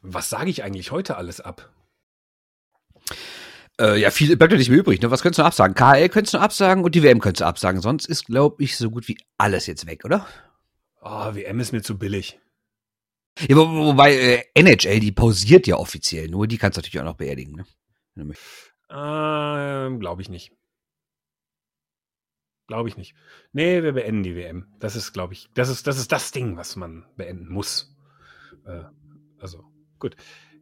Was sage ich eigentlich heute alles ab? Äh, ja, viel bleibt ja nicht mehr übrig. Ne? Was könntest du noch absagen? KL könntest du noch absagen und die WM könntest du absagen. Sonst ist, glaube ich, so gut wie alles jetzt weg, oder? Oh, WM ist mir zu billig. Ja, wo, wobei äh, NHL, die pausiert ja offiziell. Nur die kannst du natürlich auch noch beerdigen. Ne? Ähm, glaube ich nicht. Glaube ich nicht. Nee, wir beenden die WM. Das ist, glaube ich, das ist, das ist das Ding, was man beenden muss. Äh, also, gut.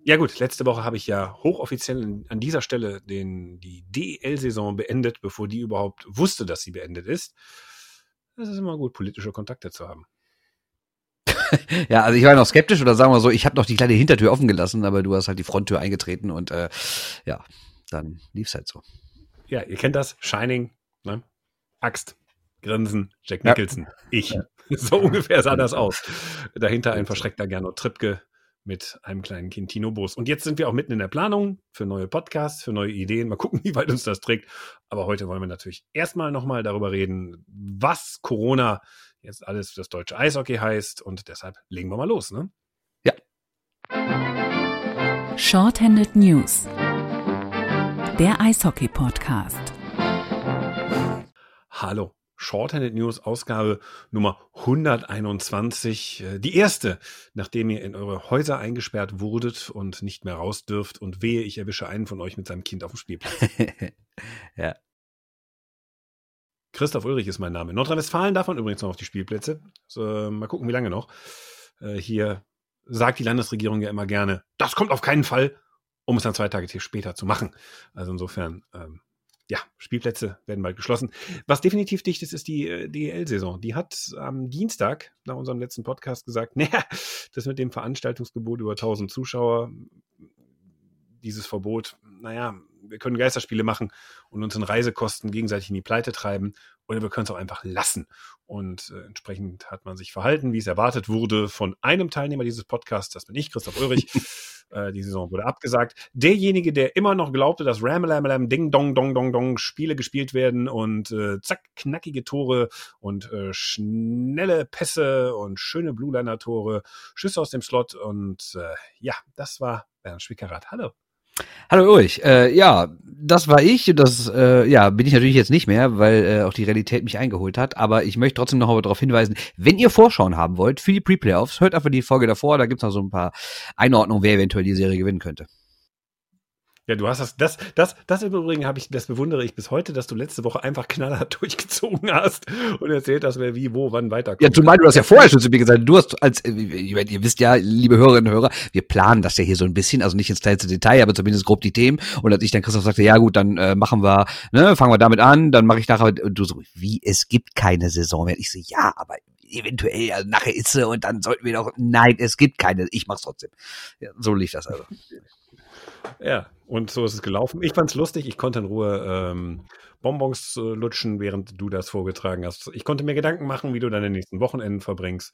Ja gut, letzte Woche habe ich ja hochoffiziell an dieser Stelle den, die DEL-Saison beendet, bevor die überhaupt wusste, dass sie beendet ist. Es ist immer gut, politische Kontakte zu haben. ja, also ich war noch skeptisch oder sagen wir so, ich habe noch die kleine Hintertür offen gelassen, aber du hast halt die Fronttür eingetreten und äh, ja, dann lief es halt so. Ja, ihr kennt das, Shining, ne? Axt, Grinsen, Jack Nicholson, ja. ich. Ja. So ungefähr sah das aus. Dahinter ein verschreckter Gernot Trippke mit einem kleinen Kind Tino Boos. Und jetzt sind wir auch mitten in der Planung für neue Podcasts, für neue Ideen. Mal gucken, wie weit uns das trägt. Aber heute wollen wir natürlich erstmal nochmal darüber reden, was Corona jetzt alles für das deutsche Eishockey heißt. Und deshalb legen wir mal los, ne? Ja. Shorthanded News. Der Eishockey-Podcast. Hallo. Shorthanded News Ausgabe Nummer 121. Äh, die erste, nachdem ihr in eure Häuser eingesperrt wurdet und nicht mehr raus dürft und wehe, ich erwische einen von euch mit seinem Kind auf dem Spielplatz. ja. Christoph Ulrich ist mein Name. Nordrhein-Westfalen darf man übrigens noch auf die Spielplätze. So, mal gucken, wie lange noch. Äh, hier sagt die Landesregierung ja immer gerne, das kommt auf keinen Fall, um es dann zwei Tage später zu machen. Also insofern ähm, ja, Spielplätze werden bald geschlossen. Was definitiv dicht ist, ist die äh, DEL-Saison. Die hat am Dienstag nach unserem letzten Podcast gesagt, naja, das mit dem Veranstaltungsgebot über 1000 Zuschauer, dieses Verbot, naja, wir können Geisterspiele machen und uns in Reisekosten gegenseitig in die Pleite treiben oder wir können es auch einfach lassen. Und äh, entsprechend hat man sich verhalten, wie es erwartet wurde von einem Teilnehmer dieses Podcasts, das bin ich, Christoph Ulrich. Äh, die Saison wurde abgesagt. Derjenige, der immer noch glaubte, dass Ramalamallam, Ding, Dong, Dong, Dong, Dong Spiele gespielt werden und äh, zack, knackige Tore und äh, schnelle Pässe und schöne Blue-Liner-Tore, Schüsse aus dem Slot und äh, ja, das war Bernd Schwickerath. Hallo. Hallo Ulrich, äh, ja, das war ich, das äh, ja, bin ich natürlich jetzt nicht mehr, weil äh, auch die Realität mich eingeholt hat, aber ich möchte trotzdem noch mal darauf hinweisen, wenn ihr Vorschauen haben wollt für die Pre-Playoffs, hört einfach die Folge davor, da gibt's noch so ein paar Einordnungen, wer eventuell die Serie gewinnen könnte. Ja, du hast das, das, das, das im Übrigen habe ich, das bewundere ich bis heute, dass du letzte Woche einfach knallhart durchgezogen hast und erzählt hast, wer wie, wo, wann weiterkommt. Ja, zumal du hast ja vorher schon zu mir gesagt, du hast als, ihr wisst ja, liebe Hörerinnen und Hörer, wir planen das ja hier so ein bisschen, also nicht ins kleinste Detail, aber zumindest grob die Themen. Und als ich dann Christoph sagte, ja gut, dann äh, machen wir, ne, fangen wir damit an, dann mache ich nachher, und du so, wie, es gibt keine Saison mehr. Ich so, ja, aber eventuell, also nachher ist sie und dann sollten wir doch, nein, es gibt keine, ich mach's trotzdem. Ja, so lief das also. Ja, und so ist es gelaufen. Ich fand es lustig. Ich konnte in Ruhe ähm, Bonbons äh, lutschen, während du das vorgetragen hast. Ich konnte mir Gedanken machen, wie du deine nächsten Wochenenden verbringst.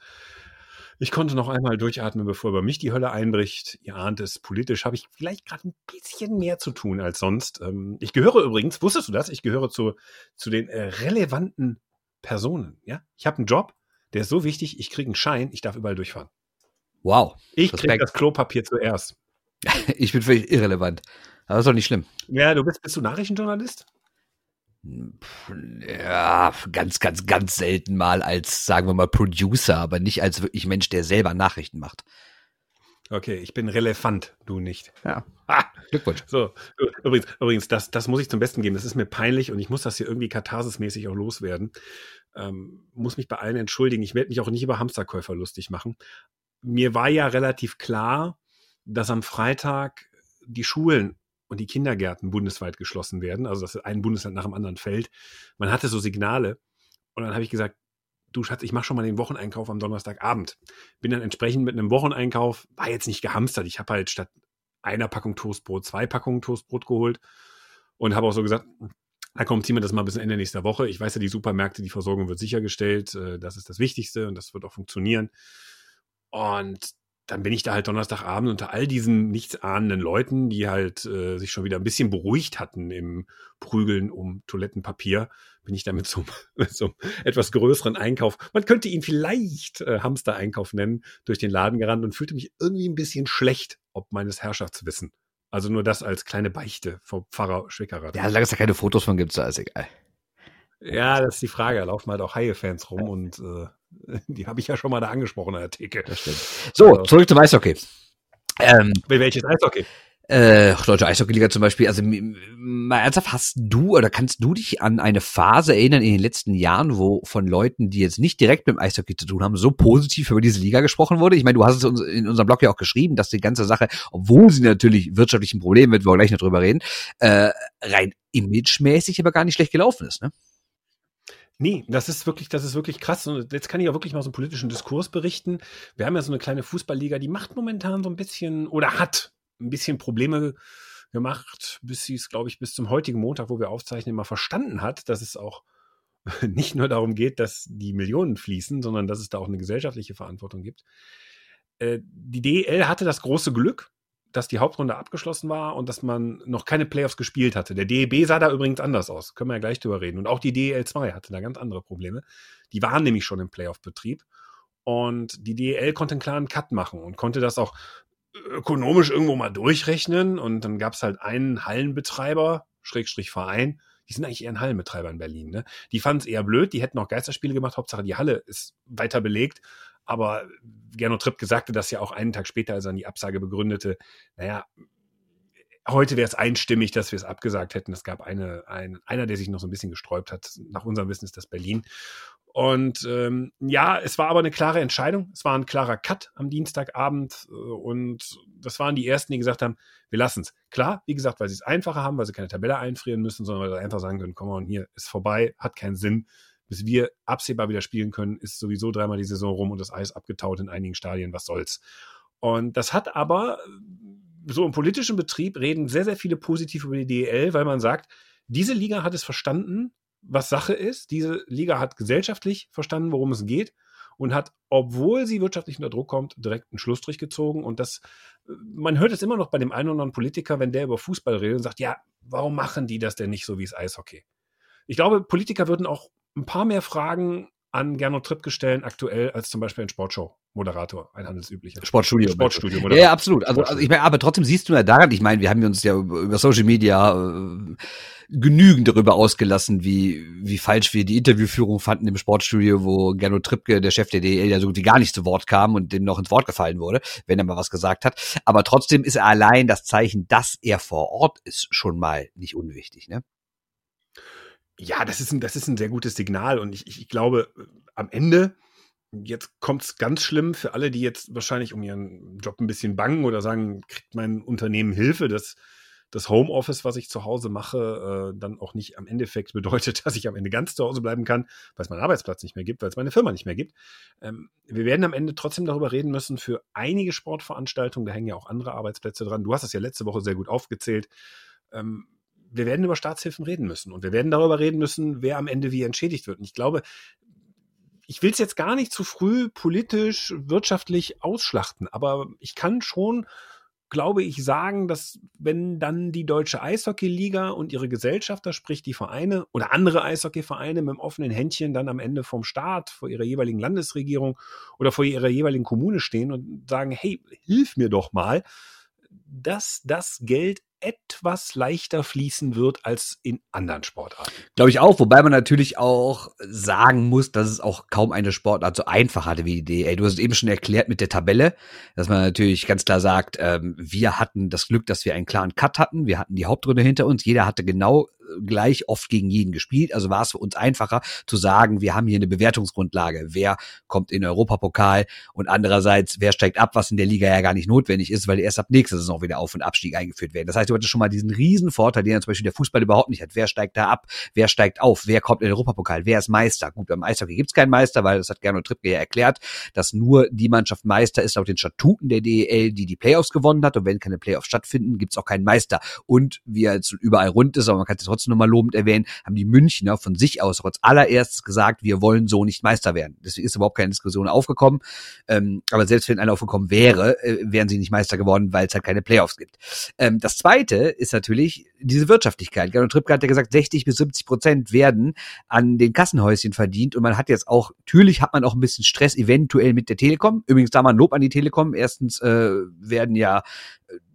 Ich konnte noch einmal durchatmen, bevor über mich die Hölle einbricht. Ihr ahnt es, politisch habe ich vielleicht gerade ein bisschen mehr zu tun als sonst. Ähm, ich gehöre übrigens, wusstest du das? Ich gehöre zu, zu den äh, relevanten Personen. Ja, Ich habe einen Job, der ist so wichtig, ich kriege einen Schein, ich darf überall durchfahren. Wow. Ich kriege das Klopapier zuerst. ich bin völlig irrelevant. Aber ist doch nicht schlimm. Ja, du bist, bist du Nachrichtenjournalist? Ja, ganz, ganz, ganz selten mal als, sagen wir mal, Producer, aber nicht als wirklich Mensch, der selber Nachrichten macht. Okay, ich bin relevant, du nicht. Ja. Ah, Glückwunsch. So, übrigens, übrigens das, das muss ich zum Besten geben. Das ist mir peinlich und ich muss das hier irgendwie katharsismäßig auch loswerden. Ähm, muss mich bei allen entschuldigen. Ich werde mich auch nicht über Hamsterkäufer lustig machen. Mir war ja relativ klar, dass am Freitag die Schulen und die Kindergärten bundesweit geschlossen werden, also dass ein Bundesland nach dem anderen fällt. Man hatte so Signale und dann habe ich gesagt, du Schatz, ich mache schon mal den Wocheneinkauf am Donnerstagabend. Bin dann entsprechend mit einem Wocheneinkauf, war jetzt nicht gehamstert. Ich habe halt statt einer Packung Toastbrot zwei Packungen Toastbrot geholt und habe auch so gesagt, na komm, ziehen wir das mal bis Ende nächster Woche. Ich weiß ja, die Supermärkte, die Versorgung wird sichergestellt. Äh, das ist das Wichtigste und das wird auch funktionieren. Und dann bin ich da halt Donnerstagabend unter all diesen nichtsahnenden Leuten, die halt äh, sich schon wieder ein bisschen beruhigt hatten im Prügeln um Toilettenpapier, bin ich da mit so, mit so einem etwas größeren Einkauf, man könnte ihn vielleicht äh, Hamster-Einkauf nennen, durch den Laden gerannt und fühlte mich irgendwie ein bisschen schlecht, ob meines Herrschaftswissen. Also nur das als kleine Beichte vom Pfarrer Schwickerer. Ja, solange es da keine Fotos von gibt, da ist egal. Ja, das ist die Frage. Da laufen halt auch Haie-Fans rum und äh, die habe ich ja schon mal da angesprochen an der Theke. Das stimmt. So, zurück zum Eishockey. Ähm, Welches Eishockey? Äh, Deutsche Eishockeyliga zum Beispiel, also mal ernsthaft, hast du oder kannst du dich an eine Phase erinnern in den letzten Jahren, wo von Leuten, die jetzt nicht direkt mit dem Eishockey zu tun haben, so positiv über diese Liga gesprochen wurde? Ich meine, du hast es in unserem Blog ja auch geschrieben, dass die ganze Sache, obwohl sie natürlich wirtschaftlich ein Problem wird, wir gleich noch drüber reden, äh, rein imagemäßig aber gar nicht schlecht gelaufen ist, ne? Nee, das ist wirklich, das ist wirklich krass. Und jetzt kann ich ja wirklich mal so einen politischen Diskurs berichten. Wir haben ja so eine kleine Fußballliga, die macht momentan so ein bisschen oder hat ein bisschen Probleme gemacht, bis sie es, glaube ich, bis zum heutigen Montag, wo wir aufzeichnen, mal verstanden hat, dass es auch nicht nur darum geht, dass die Millionen fließen, sondern dass es da auch eine gesellschaftliche Verantwortung gibt. Äh, die DEL hatte das große Glück, dass die Hauptrunde abgeschlossen war und dass man noch keine Playoffs gespielt hatte. Der DEB sah da übrigens anders aus. Können wir ja gleich drüber reden. Und auch die DEL 2 hatte da ganz andere Probleme. Die waren nämlich schon im Playoff-Betrieb. Und die DEL konnte einen klaren Cut machen und konnte das auch ökonomisch irgendwo mal durchrechnen. Und dann gab es halt einen Hallenbetreiber, Schrägstrich Verein, die sind eigentlich eher ein Hallenbetreiber in Berlin. Ne? Die fanden es eher blöd, die hätten auch Geisterspiele gemacht, Hauptsache die Halle ist weiter belegt. Aber Gernot Tripp sagte das ja auch einen Tag später, als er die Absage begründete. Naja, heute wäre es einstimmig, dass wir es abgesagt hätten. Es gab eine, ein, einer, der sich noch so ein bisschen gesträubt hat. Nach unserem Wissen ist das Berlin. Und ähm, ja, es war aber eine klare Entscheidung. Es war ein klarer Cut am Dienstagabend. Äh, und das waren die ersten, die gesagt haben, wir lassen es. Klar, wie gesagt, weil sie es einfacher haben, weil sie keine Tabelle einfrieren müssen, sondern weil sie einfach sagen können, komm mal, hier ist vorbei, hat keinen Sinn bis wir absehbar wieder spielen können, ist sowieso dreimal die Saison rum und das Eis abgetaut in einigen Stadien, was soll's. Und das hat aber so im politischen Betrieb reden sehr, sehr viele positiv über die DEL, weil man sagt, diese Liga hat es verstanden, was Sache ist. Diese Liga hat gesellschaftlich verstanden, worum es geht und hat, obwohl sie wirtschaftlich unter Druck kommt, direkt einen Schlussstrich gezogen. Und das, man hört es immer noch bei dem einen oder anderen Politiker, wenn der über Fußball redet und sagt, ja, warum machen die das denn nicht so wie es Eishockey? Ich glaube, Politiker würden auch ein paar mehr Fragen an Gernot Tripp gestellt aktuell als zum Beispiel ein Sportshow-Moderator, ein handelsüblicher. Sportstudio. Sportstudio -Moderator. Ja, ja, absolut. Also, also ich meine, aber trotzdem siehst du ja daran, ich meine, wir haben uns ja über, Social Media äh, genügend darüber ausgelassen, wie, wie falsch wir die Interviewführung fanden im Sportstudio, wo Gernot Trippke, der Chef der DL, ja so gut wie gar nicht zu Wort kam und dem noch ins Wort gefallen wurde, wenn er mal was gesagt hat. Aber trotzdem ist er allein das Zeichen, dass er vor Ort ist, schon mal nicht unwichtig, ne? Ja, das ist ein, das ist ein sehr gutes Signal und ich, ich, ich glaube, am Ende, jetzt kommt es ganz schlimm für alle, die jetzt wahrscheinlich um ihren Job ein bisschen bangen oder sagen, kriegt mein Unternehmen Hilfe, dass das Homeoffice, was ich zu Hause mache, äh, dann auch nicht am Endeffekt bedeutet, dass ich am Ende ganz zu Hause bleiben kann, weil es meinen Arbeitsplatz nicht mehr gibt, weil es meine Firma nicht mehr gibt. Ähm, wir werden am Ende trotzdem darüber reden müssen, für einige Sportveranstaltungen, da hängen ja auch andere Arbeitsplätze dran. Du hast es ja letzte Woche sehr gut aufgezählt. Ähm, wir werden über Staatshilfen reden müssen und wir werden darüber reden müssen, wer am Ende wie entschädigt wird. Und ich glaube, ich will es jetzt gar nicht zu früh politisch, wirtschaftlich ausschlachten, aber ich kann schon, glaube ich, sagen, dass wenn dann die deutsche Eishockeyliga und ihre Gesellschafter, sprich die Vereine oder andere Eishockeyvereine mit dem offenen Händchen dann am Ende vom Staat, vor ihrer jeweiligen Landesregierung oder vor ihrer jeweiligen Kommune stehen und sagen, hey, hilf mir doch mal, dass das Geld etwas leichter fließen wird als in anderen Sportarten. Glaube ich auch, wobei man natürlich auch sagen muss, dass es auch kaum eine Sportart so einfach hatte wie die DL. Du hast es eben schon erklärt mit der Tabelle, dass man natürlich ganz klar sagt, ähm, wir hatten das Glück, dass wir einen klaren Cut hatten. Wir hatten die Hauptrunde hinter uns. Jeder hatte genau gleich oft gegen jeden gespielt. Also war es für uns einfacher zu sagen, wir haben hier eine Bewertungsgrundlage. Wer kommt in Europapokal und andererseits, wer steigt ab, was in der Liga ja gar nicht notwendig ist, weil erst ab nächster Saison wieder Auf- und Abstieg eingeführt werden. Das heißt, du hattest schon mal diesen riesen Vorteil, den ja zum Beispiel der Fußball überhaupt nicht hat. Wer steigt da ab? Wer steigt auf? Wer kommt in den Europapokal? Wer ist Meister? Gut, beim Eishockey gibt's keinen Meister, weil das hat Gernot Trippke ja erklärt, dass nur die Mannschaft Meister ist laut den Statuten der DEL, die die Playoffs gewonnen hat. Und wenn keine Playoffs stattfinden, gibt's auch keinen Meister. Und wie es überall rund ist, aber man kann es trotzdem trotzdem nochmal lobend erwähnen, haben die Münchner von sich aus als allererstes gesagt, wir wollen so nicht Meister werden. Deswegen ist überhaupt keine Diskussion aufgekommen. Ähm, aber selbst wenn einer aufgekommen wäre, äh, wären sie nicht Meister geworden, weil es halt keine Playoffs gibt. Ähm, das zweite ist natürlich diese Wirtschaftlichkeit. Gernot Trippke hat ja gesagt, 60 bis 70 Prozent werden an den Kassenhäuschen verdient und man hat jetzt auch, natürlich hat man auch ein bisschen Stress eventuell mit der Telekom. Übrigens da mal ein Lob an die Telekom. Erstens äh, werden ja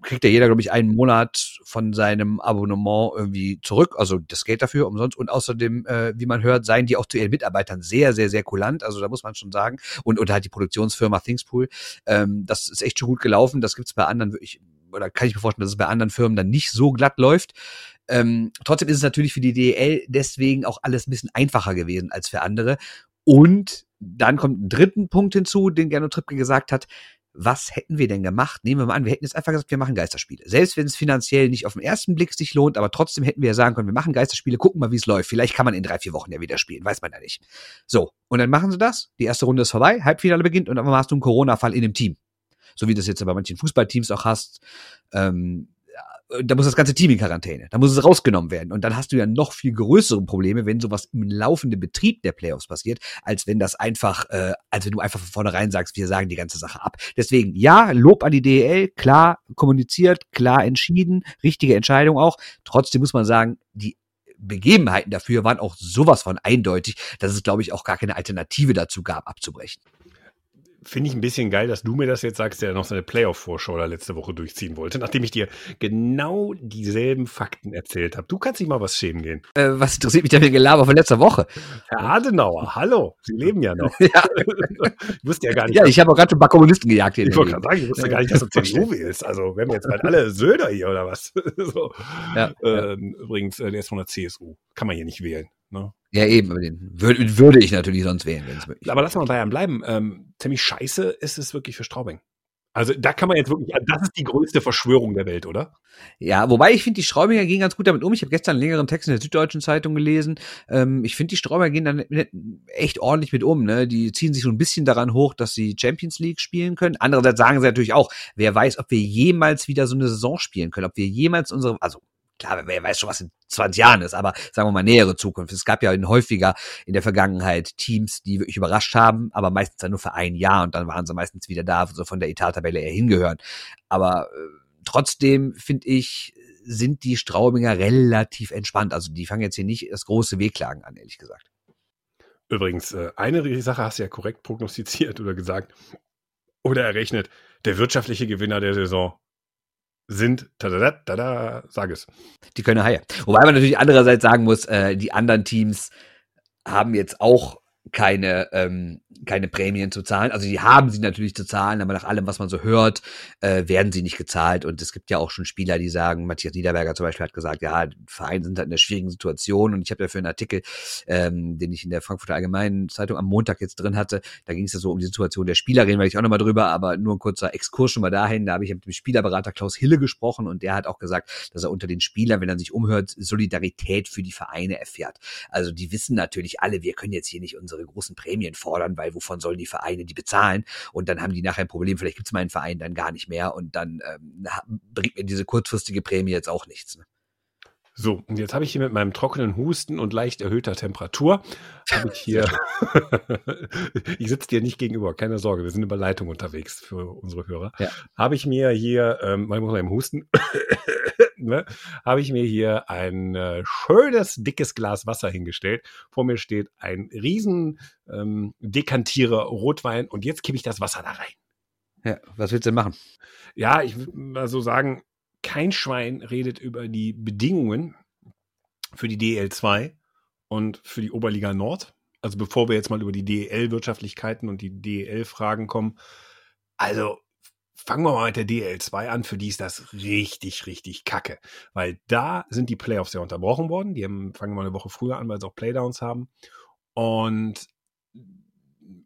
kriegt ja jeder, glaube ich, einen Monat von seinem Abonnement irgendwie zurück, also das Geld dafür umsonst. Und außerdem, äh, wie man hört, seien die auch zu ihren Mitarbeitern sehr, sehr, sehr kulant. Also da muss man schon sagen. Und, und halt die Produktionsfirma Thingspool. Ähm, das ist echt schon gut gelaufen. Das gibt's bei anderen wirklich, oder kann ich mir vorstellen, dass es bei anderen Firmen dann nicht so glatt läuft. Ähm, trotzdem ist es natürlich für die DEL deswegen auch alles ein bisschen einfacher gewesen als für andere. Und dann kommt ein dritten Punkt hinzu, den Gernot Trippke gesagt hat was hätten wir denn gemacht? Nehmen wir mal an, wir hätten jetzt einfach gesagt, wir machen Geisterspiele. Selbst wenn es finanziell nicht auf den ersten Blick sich lohnt, aber trotzdem hätten wir ja sagen können, wir machen Geisterspiele, gucken mal, wie es läuft. Vielleicht kann man in drei, vier Wochen ja wieder spielen, weiß man ja nicht. So, und dann machen sie das, die erste Runde ist vorbei, Halbfinale beginnt und dann hast du einen Corona-Fall in dem Team. So wie das jetzt bei manchen Fußballteams auch hast. Ähm, da muss das ganze Team in Quarantäne. Da muss es rausgenommen werden. Und dann hast du ja noch viel größere Probleme, wenn sowas im laufenden Betrieb der Playoffs passiert, als wenn das einfach, äh, als wenn du einfach von vornherein sagst, wir sagen die ganze Sache ab. Deswegen, ja, Lob an die DEL, klar kommuniziert, klar entschieden, richtige Entscheidung auch. Trotzdem muss man sagen, die Begebenheiten dafür waren auch sowas von eindeutig, dass es, glaube ich, auch gar keine Alternative dazu gab, abzubrechen finde ich ein bisschen geil, dass du mir das jetzt sagst, der noch seine Playoff-Vorschau da letzte Woche durchziehen wollte, nachdem ich dir genau dieselben Fakten erzählt habe. Du kannst nicht mal was schämen gehen. Äh, was interessiert mich denn für Gelaber von letzter Woche? Herr Adenauer, hallo, Sie leben ja noch. ja. Ich wusste ja gar nicht. Ja, ich habe auch gerade schon ein paar Kommunisten gejagt. Hier ich wollte gerade sagen, ich wusste ja. gar nicht, dass du CDU willst. Also, werden wir jetzt bald alle Söder hier oder was? so. ja, ähm, Übrigens, äh, der ist von der CSU. Kann man hier nicht wählen. Ne? Ja, eben, den würde, würde ich natürlich sonst wählen, wenn es möglich Aber lass mal bei einem bleiben. Ähm, ziemlich scheiße ist es wirklich für Straubing. Also da kann man jetzt wirklich, das ist die größte Verschwörung der Welt, oder? Ja, wobei ich finde, die Straubinger gehen ganz gut damit um. Ich habe gestern einen längeren Text in der Süddeutschen Zeitung gelesen. Ähm, ich finde, die Straubinger gehen dann echt ordentlich mit um. Ne? Die ziehen sich so ein bisschen daran hoch, dass sie Champions League spielen können. Andererseits sagen sie natürlich auch, wer weiß, ob wir jemals wieder so eine Saison spielen können, ob wir jemals unsere, also klar, wer weiß schon, was in 20 Jahren ist, aber sagen wir mal nähere Zukunft. Es gab ja häufiger in der Vergangenheit Teams, die wirklich überrascht haben, aber meistens dann nur für ein Jahr und dann waren sie meistens wieder da, so von der Etattabelle eher hingehören. Aber äh, trotzdem finde ich, sind die Straubinger relativ entspannt. Also die fangen jetzt hier nicht das große Wehklagen an, ehrlich gesagt. Übrigens, äh, eine Sache hast du ja korrekt prognostiziert oder gesagt oder errechnet. Der wirtschaftliche Gewinner der Saison sind, tada, tada, sag es. Die können Haie. Wobei man natürlich andererseits sagen muss, äh, die anderen Teams haben jetzt auch keine, ähm, keine Prämien zu zahlen. Also die haben sie natürlich zu zahlen, aber nach allem, was man so hört, äh, werden sie nicht gezahlt. Und es gibt ja auch schon Spieler, die sagen, Matthias Niederberger zum Beispiel hat gesagt, ja, Vereine sind halt in einer schwierigen Situation. Und ich habe ja für einen Artikel, ähm, den ich in der Frankfurter Allgemeinen Zeitung am Montag jetzt drin hatte, da ging es ja so um die Situation der Spieler, reden wir ich auch nochmal drüber, aber nur ein kurzer Exkurs schon mal dahin. Da habe ich mit dem Spielerberater Klaus Hille gesprochen und der hat auch gesagt, dass er unter den Spielern, wenn er sich umhört, Solidarität für die Vereine erfährt. Also die wissen natürlich alle, wir können jetzt hier nicht unsere großen Prämien fordern, weil wovon sollen die Vereine die bezahlen? Und dann haben die nachher ein Problem, vielleicht gibt es meinen Verein dann gar nicht mehr und dann ähm, bringt mir diese kurzfristige Prämie jetzt auch nichts. Ne? So, und jetzt habe ich hier mit meinem trockenen Husten und leicht erhöhter Temperatur, habe ich hier, ich sitze dir nicht gegenüber, keine Sorge, wir sind über Leitung unterwegs für unsere Hörer, ja. habe ich mir hier, ähm, man muss mal im Husten, ne, habe ich mir hier ein äh, schönes, dickes Glas Wasser hingestellt. Vor mir steht ein riesen ähm, Dekantierer Rotwein und jetzt kippe ich das Wasser da rein. Ja, was willst du denn machen? Ja, ich würde mal so sagen, kein Schwein redet über die Bedingungen für die DL2 und für die Oberliga Nord. Also bevor wir jetzt mal über die DEL-Wirtschaftlichkeiten und die DEL-Fragen kommen. Also fangen wir mal mit der DL2 an. Für die ist das richtig, richtig kacke. Weil da sind die Playoffs ja unterbrochen worden. Die haben, fangen mal eine Woche früher an, weil sie auch Playdowns haben. Und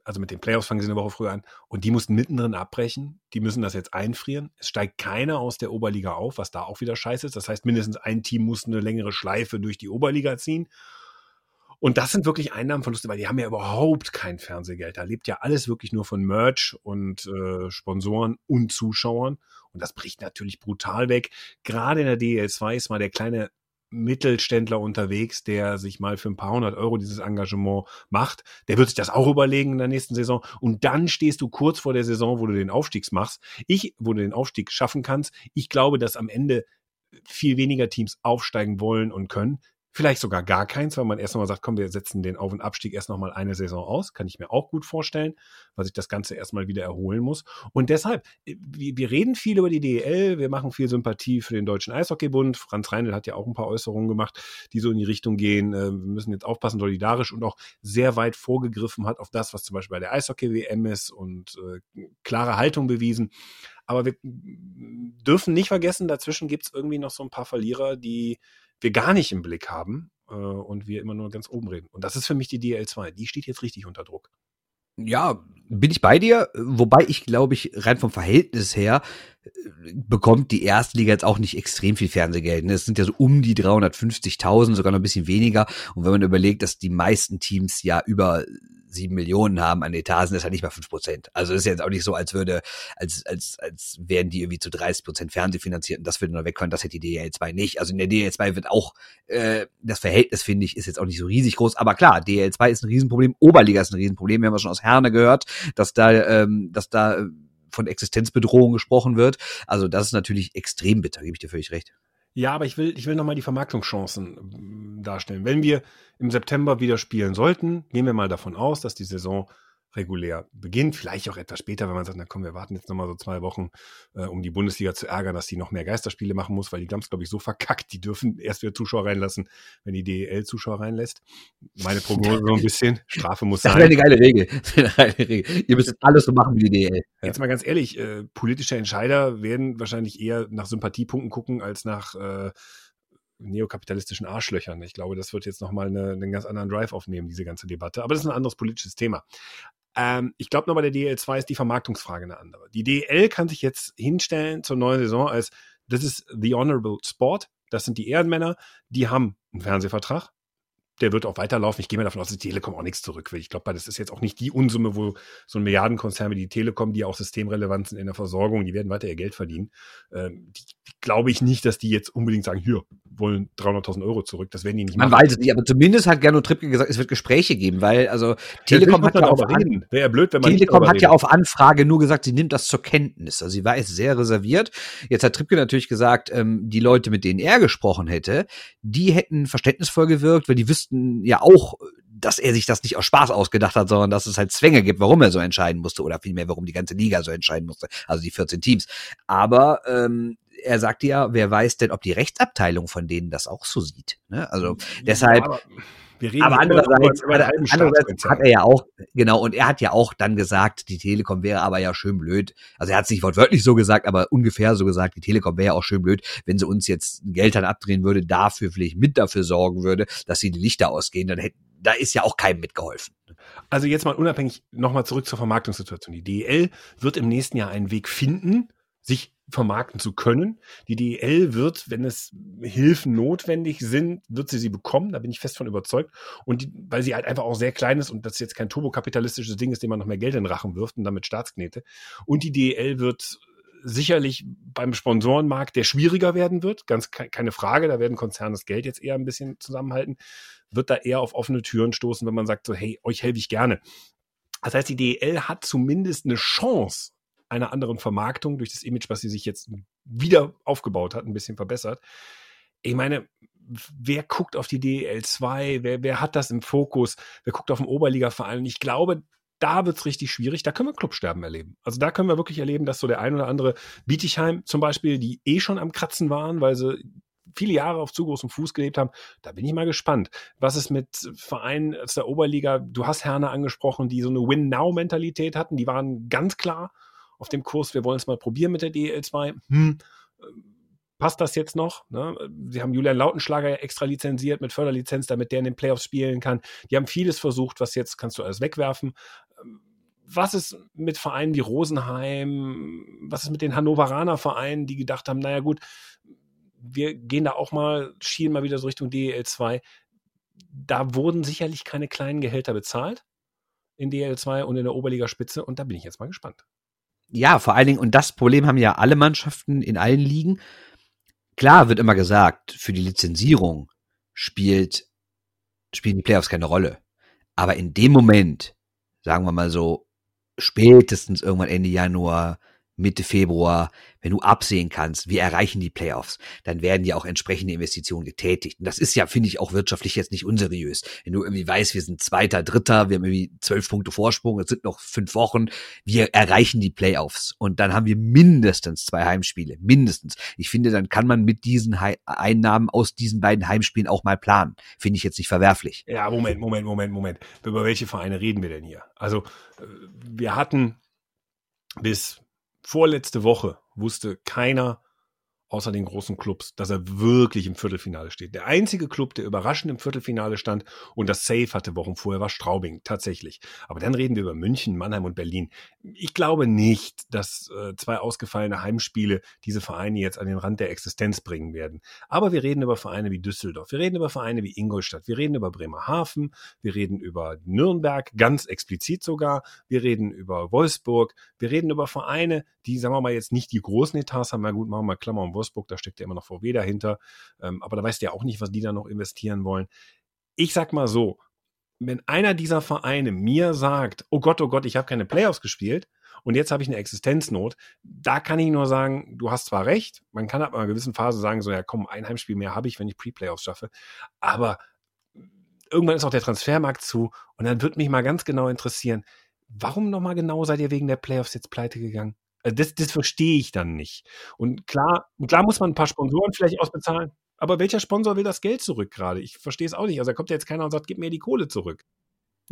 also mit den Playoffs fangen sie eine Woche früher an und die mussten mittendrin abbrechen. Die müssen das jetzt einfrieren. Es steigt keiner aus der Oberliga auf, was da auch wieder scheiße ist. Das heißt, mindestens ein Team muss eine längere Schleife durch die Oberliga ziehen. Und das sind wirklich Einnahmenverluste, weil die haben ja überhaupt kein Fernsehgeld. Da lebt ja alles wirklich nur von Merch und äh, Sponsoren und Zuschauern. Und das bricht natürlich brutal weg. Gerade in der DL2 ist mal der kleine Mittelständler unterwegs, der sich mal für ein paar hundert Euro dieses Engagement macht. Der wird sich das auch überlegen in der nächsten Saison. Und dann stehst du kurz vor der Saison, wo du den Aufstieg machst. Ich, wo du den Aufstieg schaffen kannst. Ich glaube, dass am Ende viel weniger Teams aufsteigen wollen und können. Vielleicht sogar gar keins, weil man erst nochmal sagt, komm, wir setzen den Auf- und Abstieg erst nochmal eine Saison aus. Kann ich mir auch gut vorstellen, weil sich das Ganze erstmal wieder erholen muss. Und deshalb, äh, wir, wir reden viel über die DEL, wir machen viel Sympathie für den Deutschen Eishockeybund. Franz Reindl hat ja auch ein paar Äußerungen gemacht, die so in die Richtung gehen, äh, wir müssen jetzt aufpassen, solidarisch und auch sehr weit vorgegriffen hat auf das, was zum Beispiel bei der Eishockey-WM ist und äh, klare Haltung bewiesen. Aber wir dürfen nicht vergessen, dazwischen gibt es irgendwie noch so ein paar Verlierer, die wir gar nicht im Blick haben äh, und wir immer nur ganz oben reden. Und das ist für mich die DL2. Die steht jetzt richtig unter Druck. Ja, bin ich bei dir, wobei ich glaube ich rein vom Verhältnis her äh, bekommt die erste Liga jetzt auch nicht extrem viel Fernsehgeld. Ne? Es sind ja so um die 350.000, sogar noch ein bisschen weniger. Und wenn man überlegt, dass die meisten Teams ja über sieben Millionen haben an Etat, sind das halt nicht mal fünf Prozent. Also es ist jetzt auch nicht so, als würde, als, als, als wären die irgendwie zu 30 Prozent Fernsehfinanziert und das würde nur wegkommen, das hätte die DL2 nicht. Also in der DL2 wird auch, äh, das Verhältnis, finde ich, ist jetzt auch nicht so riesig groß. Aber klar, DL2 ist ein Riesenproblem, Oberliga ist ein Riesenproblem. Wir haben ja schon aus Herne gehört, dass da, ähm, dass da äh, von Existenzbedrohung gesprochen wird. Also das ist natürlich extrem bitter, gebe ich dir völlig recht. Ja, aber ich will, ich will nochmal die Vermarktungschancen mm, darstellen. Wenn wir im September wieder spielen sollten, gehen wir mal davon aus, dass die Saison regulär beginnt, vielleicht auch etwas später, wenn man sagt, na komm, wir warten jetzt nochmal so zwei Wochen, äh, um die Bundesliga zu ärgern, dass die noch mehr Geisterspiele machen muss, weil die haben es, glaube ich, so verkackt, die dürfen erst wieder Zuschauer reinlassen, wenn die DEL Zuschauer reinlässt. Meine Prognose so ein bisschen, Strafe muss das sein. Das wäre eine geile Regel. Eine geile Regel. Ihr müsst alles so machen wie die DEL. Jetzt mal ganz ehrlich, äh, politische Entscheider werden wahrscheinlich eher nach Sympathiepunkten gucken, als nach äh, neokapitalistischen Arschlöchern. Ich glaube, das wird jetzt nochmal eine, einen ganz anderen Drive aufnehmen, diese ganze Debatte. Aber das ist ein anderes politisches Thema. Ähm, ich glaube, bei der DL2 ist die Vermarktungsfrage eine andere. Die DL kann sich jetzt hinstellen zur neuen Saison als, das ist the honorable sport. Das sind die Ehrenmänner, die haben einen Fernsehvertrag, der wird auch weiterlaufen. Ich gehe mir davon aus, dass die Telekom auch nichts zurück will. Ich glaube, das ist jetzt auch nicht die Unsumme, wo so ein Milliardenkonzern wie die Telekom, die auch systemrelevant sind in der Versorgung, die werden weiter ihr Geld verdienen. Ähm, die, die glaube ich nicht, dass die jetzt unbedingt sagen, hier, wollen 300.000 Euro zurück. Das werden die nicht Man machen. Man weiß es nicht, aber zumindest hat Gernot Trippke gesagt, es wird Gespräche geben, weil also Telekom hat ja auf reden. Wäre ja blöd, wenn man Telekom hat ja auf Anfrage nur gesagt, sie nimmt das zur Kenntnis. Also sie war jetzt sehr reserviert. Jetzt hat Trippke natürlich gesagt, ähm, die Leute, mit denen er gesprochen hätte, die hätten verständnisvoll gewirkt, weil die wüssten ja auch, dass er sich das nicht aus Spaß ausgedacht hat, sondern dass es halt Zwänge gibt, warum er so entscheiden musste oder vielmehr, warum die ganze Liga so entscheiden musste, also die 14 Teams. Aber ähm, er sagte ja, wer weiß denn, ob die Rechtsabteilung von denen das auch so sieht. Ne? Also deshalb. Ja, wir reden aber andererseits, über, über andererseits hat er ja auch, genau, und er hat ja auch dann gesagt, die Telekom wäre aber ja schön blöd. Also er hat es nicht wortwörtlich so gesagt, aber ungefähr so gesagt, die Telekom wäre ja auch schön blöd, wenn sie uns jetzt Geld dann abdrehen würde, dafür vielleicht mit dafür sorgen würde, dass sie die Lichter ausgehen, dann hätten da ist ja auch keinem mitgeholfen. Also jetzt mal unabhängig nochmal zurück zur Vermarktungssituation. Die DEL wird im nächsten Jahr einen Weg finden, sich vermarkten zu können. Die DEL wird, wenn es Hilfen notwendig sind, wird sie sie bekommen. Da bin ich fest von überzeugt. Und die, weil sie halt einfach auch sehr klein ist und das jetzt kein turbokapitalistisches Ding ist, dem man noch mehr Geld in den Rachen wirft und damit Staatsknete. Und die DEL wird sicherlich beim Sponsorenmarkt, der schwieriger werden wird, ganz keine Frage, da werden Konzerne das Geld jetzt eher ein bisschen zusammenhalten, wird da eher auf offene Türen stoßen, wenn man sagt so, hey, euch helfe ich gerne. Das heißt, die DEL hat zumindest eine Chance, einer anderen Vermarktung durch das Image, was sie sich jetzt wieder aufgebaut hat, ein bisschen verbessert. Ich meine, wer guckt auf die DL2? Wer, wer hat das im Fokus? Wer guckt auf den Oberliga-Verein? Ich glaube, da wird's richtig schwierig. Da können wir Clubsterben erleben. Also da können wir wirklich erleben, dass so der ein oder andere Bietigheim zum Beispiel, die eh schon am Kratzen waren, weil sie viele Jahre auf zu großem Fuß gelebt haben. Da bin ich mal gespannt. Was ist mit Vereinen aus der Oberliga? Du hast Herne angesprochen, die so eine Win-Now-Mentalität hatten. Die waren ganz klar auf dem Kurs, wir wollen es mal probieren mit der DL2. Hm, passt das jetzt noch? Ne? Sie haben Julian Lautenschlager ja extra lizenziert mit Förderlizenz, damit der in den Playoffs spielen kann. Die haben vieles versucht, was jetzt kannst du alles wegwerfen. Was ist mit Vereinen wie Rosenheim? Was ist mit den Hannoveraner Vereinen, die gedacht haben, naja gut, wir gehen da auch mal, schielen mal wieder so Richtung DEL2. Da wurden sicherlich keine kleinen Gehälter bezahlt in DL2 und in der Oberligaspitze und da bin ich jetzt mal gespannt ja, vor allen Dingen, und das Problem haben ja alle Mannschaften in allen Ligen. klar wird immer gesagt, für die Lizenzierung spielt, spielen die Playoffs keine Rolle. Aber in dem Moment, sagen wir mal so, spätestens irgendwann Ende Januar, Mitte Februar, wenn du absehen kannst, wir erreichen die Playoffs, dann werden ja auch entsprechende Investitionen getätigt. Und das ist ja, finde ich, auch wirtschaftlich jetzt nicht unseriös. Wenn du irgendwie weißt, wir sind Zweiter, Dritter, wir haben irgendwie zwölf Punkte Vorsprung, es sind noch fünf Wochen, wir erreichen die Playoffs. Und dann haben wir mindestens zwei Heimspiele, mindestens. Ich finde, dann kann man mit diesen He Einnahmen aus diesen beiden Heimspielen auch mal planen. Finde ich jetzt nicht verwerflich. Ja, Moment, Moment, Moment, Moment. Über welche Vereine reden wir denn hier? Also, äh, wir hatten bis vorletzte Woche wusste keiner außer den großen Clubs, dass er wirklich im Viertelfinale steht. Der einzige Club, der überraschend im Viertelfinale stand und das Safe hatte Wochen vorher, war Straubing, tatsächlich. Aber dann reden wir über München, Mannheim und Berlin. Ich glaube nicht, dass äh, zwei ausgefallene Heimspiele diese Vereine jetzt an den Rand der Existenz bringen werden. Aber wir reden über Vereine wie Düsseldorf, wir reden über Vereine wie Ingolstadt, wir reden über Bremerhaven, wir reden über Nürnberg, ganz explizit sogar, wir reden über Wolfsburg, wir reden über Vereine, die, sagen wir mal, jetzt nicht die großen Etats haben. Na gut, machen wir mal Klammer und Wolfsburg, da steckt ja immer noch VW dahinter. Ähm, aber da weißt du ja auch nicht, was die da noch investieren wollen. Ich sag mal so, wenn einer dieser Vereine mir sagt, oh Gott, oh Gott, ich habe keine Playoffs gespielt und jetzt habe ich eine Existenznot, da kann ich nur sagen, du hast zwar recht, man kann ab einer gewissen Phase sagen, so ja komm, ein Heimspiel mehr habe ich, wenn ich Pre-Playoffs schaffe, aber irgendwann ist auch der Transfermarkt zu und dann wird mich mal ganz genau interessieren, warum nochmal genau seid ihr wegen der Playoffs jetzt pleite gegangen? Also das, das verstehe ich dann nicht. Und klar, klar muss man ein paar Sponsoren vielleicht ausbezahlen. Aber welcher Sponsor will das Geld zurück gerade? Ich verstehe es auch nicht. Also da kommt ja jetzt keiner und sagt, gib mir die Kohle zurück.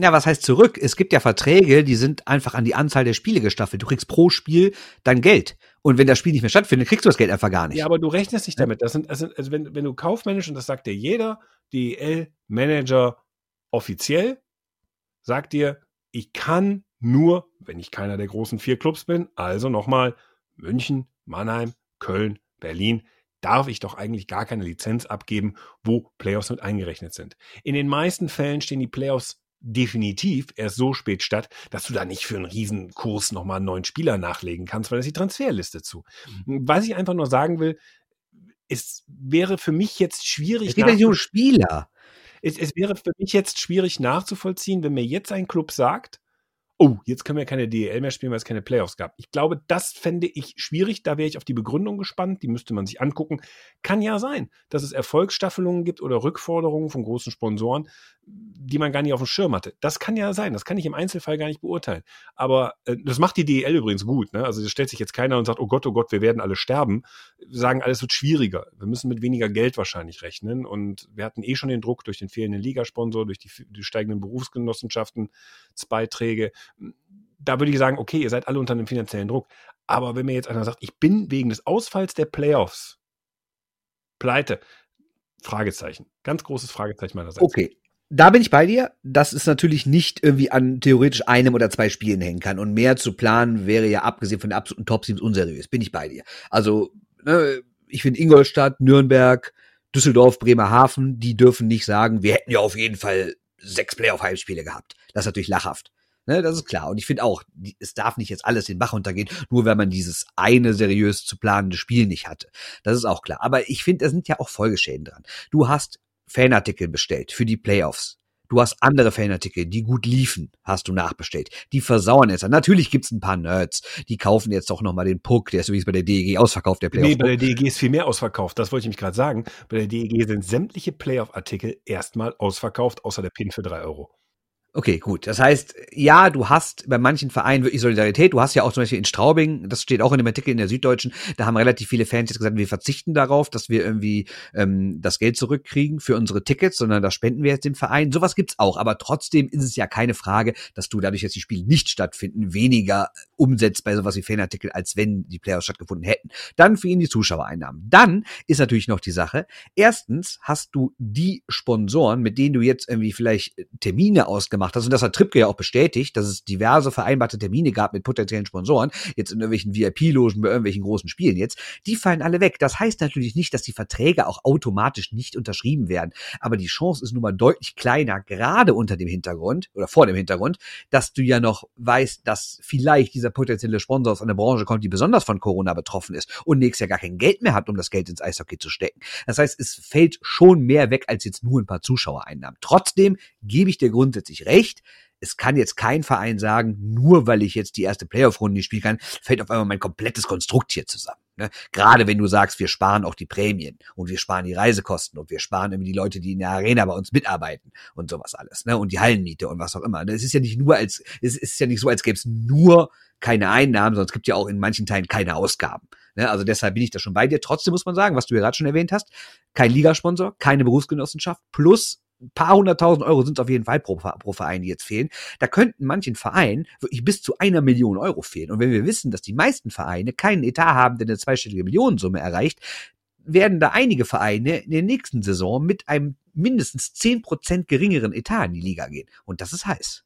Ja, was heißt zurück? Es gibt ja Verträge, die sind einfach an die Anzahl der Spiele gestaffelt. Du kriegst pro Spiel dein Geld. Und wenn das Spiel nicht mehr stattfindet, kriegst du das Geld einfach gar nicht. Ja, aber du rechnest nicht damit. Das sind, das sind also wenn, wenn du kaufmännisch, und das sagt dir jeder DEL-Manager offiziell, sagt dir, ich kann nur, wenn ich keiner der großen vier Clubs bin, also nochmal München, Mannheim, Köln, Berlin, darf ich doch eigentlich gar keine Lizenz abgeben, wo Playoffs mit eingerechnet sind. In den meisten Fällen stehen die Playoffs definitiv erst so spät statt, dass du da nicht für einen Riesenkurs nochmal einen neuen Spieler nachlegen kannst, weil das die Transferliste zu. Was ich einfach nur sagen will, es wäre für mich jetzt schwierig. Es geht ja nicht um Spieler. Es, es wäre für mich jetzt schwierig nachzuvollziehen, wenn mir jetzt ein Club sagt, oh, jetzt können wir keine DEL mehr spielen, weil es keine Playoffs gab. Ich glaube, das fände ich schwierig. Da wäre ich auf die Begründung gespannt. Die müsste man sich angucken. Kann ja sein, dass es Erfolgsstaffelungen gibt oder Rückforderungen von großen Sponsoren, die man gar nicht auf dem Schirm hatte. Das kann ja sein. Das kann ich im Einzelfall gar nicht beurteilen. Aber äh, das macht die DEL übrigens gut. Ne? Also da stellt sich jetzt keiner und sagt, oh Gott, oh Gott, wir werden alle sterben. Wir sagen, alles wird schwieriger. Wir müssen mit weniger Geld wahrscheinlich rechnen. Und wir hatten eh schon den Druck durch den fehlenden Ligasponsor, durch die, die steigenden Berufsgenossenschaften, Beiträge da würde ich sagen, okay, ihr seid alle unter einem finanziellen Druck. Aber wenn mir jetzt einer sagt, ich bin wegen des Ausfalls der Playoffs pleite, Fragezeichen. Ganz großes Fragezeichen meinerseits. Okay. Da bin ich bei dir, dass es natürlich nicht irgendwie an theoretisch einem oder zwei Spielen hängen kann. Und mehr zu planen wäre ja abgesehen von den absoluten Top-Teams unseriös. Bin ich bei dir. Also, ne, ich finde Ingolstadt, Nürnberg, Düsseldorf, Bremerhaven, die dürfen nicht sagen, wir hätten ja auf jeden Fall sechs Playoff-Heimspiele gehabt. Das ist natürlich lachhaft. Ne, das ist klar. Und ich finde auch, es darf nicht jetzt alles den Bach untergehen, nur wenn man dieses eine seriös zu planende Spiel nicht hatte. Das ist auch klar. Aber ich finde, da sind ja auch Folgeschäden dran. Du hast Fanartikel bestellt für die Playoffs. Du hast andere Fanartikel, die gut liefen, hast du nachbestellt. Die versauern jetzt. Natürlich gibt's ein paar Nerds, die kaufen jetzt doch nochmal den Puck. Der ist übrigens bei der DEG ausverkauft, der Playoff. Nee, bei der DEG ist viel mehr ausverkauft. Das wollte ich mich gerade sagen. Bei der DEG sind sämtliche Playoff-Artikel erstmal ausverkauft, außer der Pin für drei Euro. Okay, gut. Das heißt, ja, du hast bei manchen Vereinen wirklich Solidarität. Du hast ja auch zum Beispiel in Straubing, das steht auch in dem Artikel in der Süddeutschen, da haben relativ viele Fans jetzt gesagt, wir verzichten darauf, dass wir irgendwie ähm, das Geld zurückkriegen für unsere Tickets, sondern das spenden wir jetzt dem Verein. Sowas gibt's auch. Aber trotzdem ist es ja keine Frage, dass du dadurch, dass die Spiele nicht stattfinden, weniger umsetzt bei sowas wie Fanartikel, als wenn die Playoffs stattgefunden hätten. Dann für ihn die Zuschauereinnahmen. Dann ist natürlich noch die Sache. Erstens hast du die Sponsoren, mit denen du jetzt irgendwie vielleicht Termine ausgemacht gemacht hast, und das hat Tripke ja auch bestätigt, dass es diverse vereinbarte Termine gab mit potenziellen Sponsoren, jetzt in irgendwelchen VIP-Logen bei irgendwelchen großen Spielen jetzt, die fallen alle weg. Das heißt natürlich nicht, dass die Verträge auch automatisch nicht unterschrieben werden, aber die Chance ist nun mal deutlich kleiner, gerade unter dem Hintergrund oder vor dem Hintergrund, dass du ja noch weißt, dass vielleicht dieser potenzielle Sponsor aus einer Branche kommt, die besonders von Corona betroffen ist und nächstes Jahr gar kein Geld mehr hat, um das Geld ins Eishockey zu stecken. Das heißt, es fällt schon mehr weg als jetzt nur ein paar Zuschauereinnahmen. Trotzdem gebe ich dir grundsätzlich recht. Es kann jetzt kein Verein sagen, nur weil ich jetzt die erste Playoff-Runde nicht spielen kann, fällt auf einmal mein komplettes Konstrukt hier zusammen. Ne? Gerade wenn du sagst, wir sparen auch die Prämien und wir sparen die Reisekosten und wir sparen irgendwie die Leute, die in der Arena bei uns mitarbeiten und sowas alles, ne? Und die Hallenmiete und was auch immer. Ne? Es ist ja nicht nur als, es ist ja nicht so, als gäbe es nur keine Einnahmen, sondern es gibt ja auch in manchen Teilen keine Ausgaben. Ne? Also deshalb bin ich da schon bei dir. Trotzdem muss man sagen, was du ja gerade schon erwähnt hast, kein Ligasponsor, keine Berufsgenossenschaft plus ein paar hunderttausend Euro sind es auf jeden Fall pro, pro Verein, die jetzt fehlen. Da könnten manchen Vereinen wirklich bis zu einer Million Euro fehlen. Und wenn wir wissen, dass die meisten Vereine keinen Etat haben, der eine zweistellige Millionensumme erreicht, werden da einige Vereine in der nächsten Saison mit einem mindestens zehn Prozent geringeren Etat in die Liga gehen. Und das ist heiß.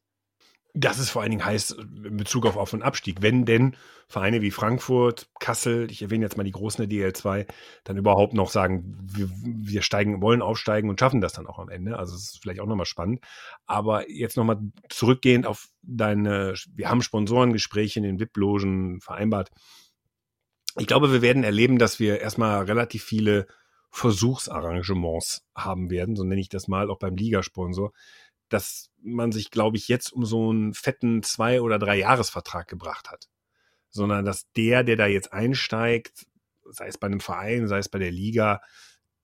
Das ist vor allen Dingen heiß in Bezug auf Auf- und Abstieg. Wenn denn Vereine wie Frankfurt, Kassel, ich erwähne jetzt mal die Großen der DL2, dann überhaupt noch sagen, wir, wir steigen, wollen aufsteigen und schaffen das dann auch am Ende. Also es ist vielleicht auch nochmal spannend. Aber jetzt nochmal zurückgehend auf deine, wir haben Sponsorengespräche in den VIP-Logen vereinbart. Ich glaube, wir werden erleben, dass wir erstmal relativ viele Versuchsarrangements haben werden, so nenne ich das mal, auch beim Ligasponsor dass man sich, glaube ich, jetzt um so einen fetten zwei- oder drei Jahresvertrag gebracht hat. Sondern dass der, der da jetzt einsteigt, sei es bei einem Verein, sei es bei der Liga,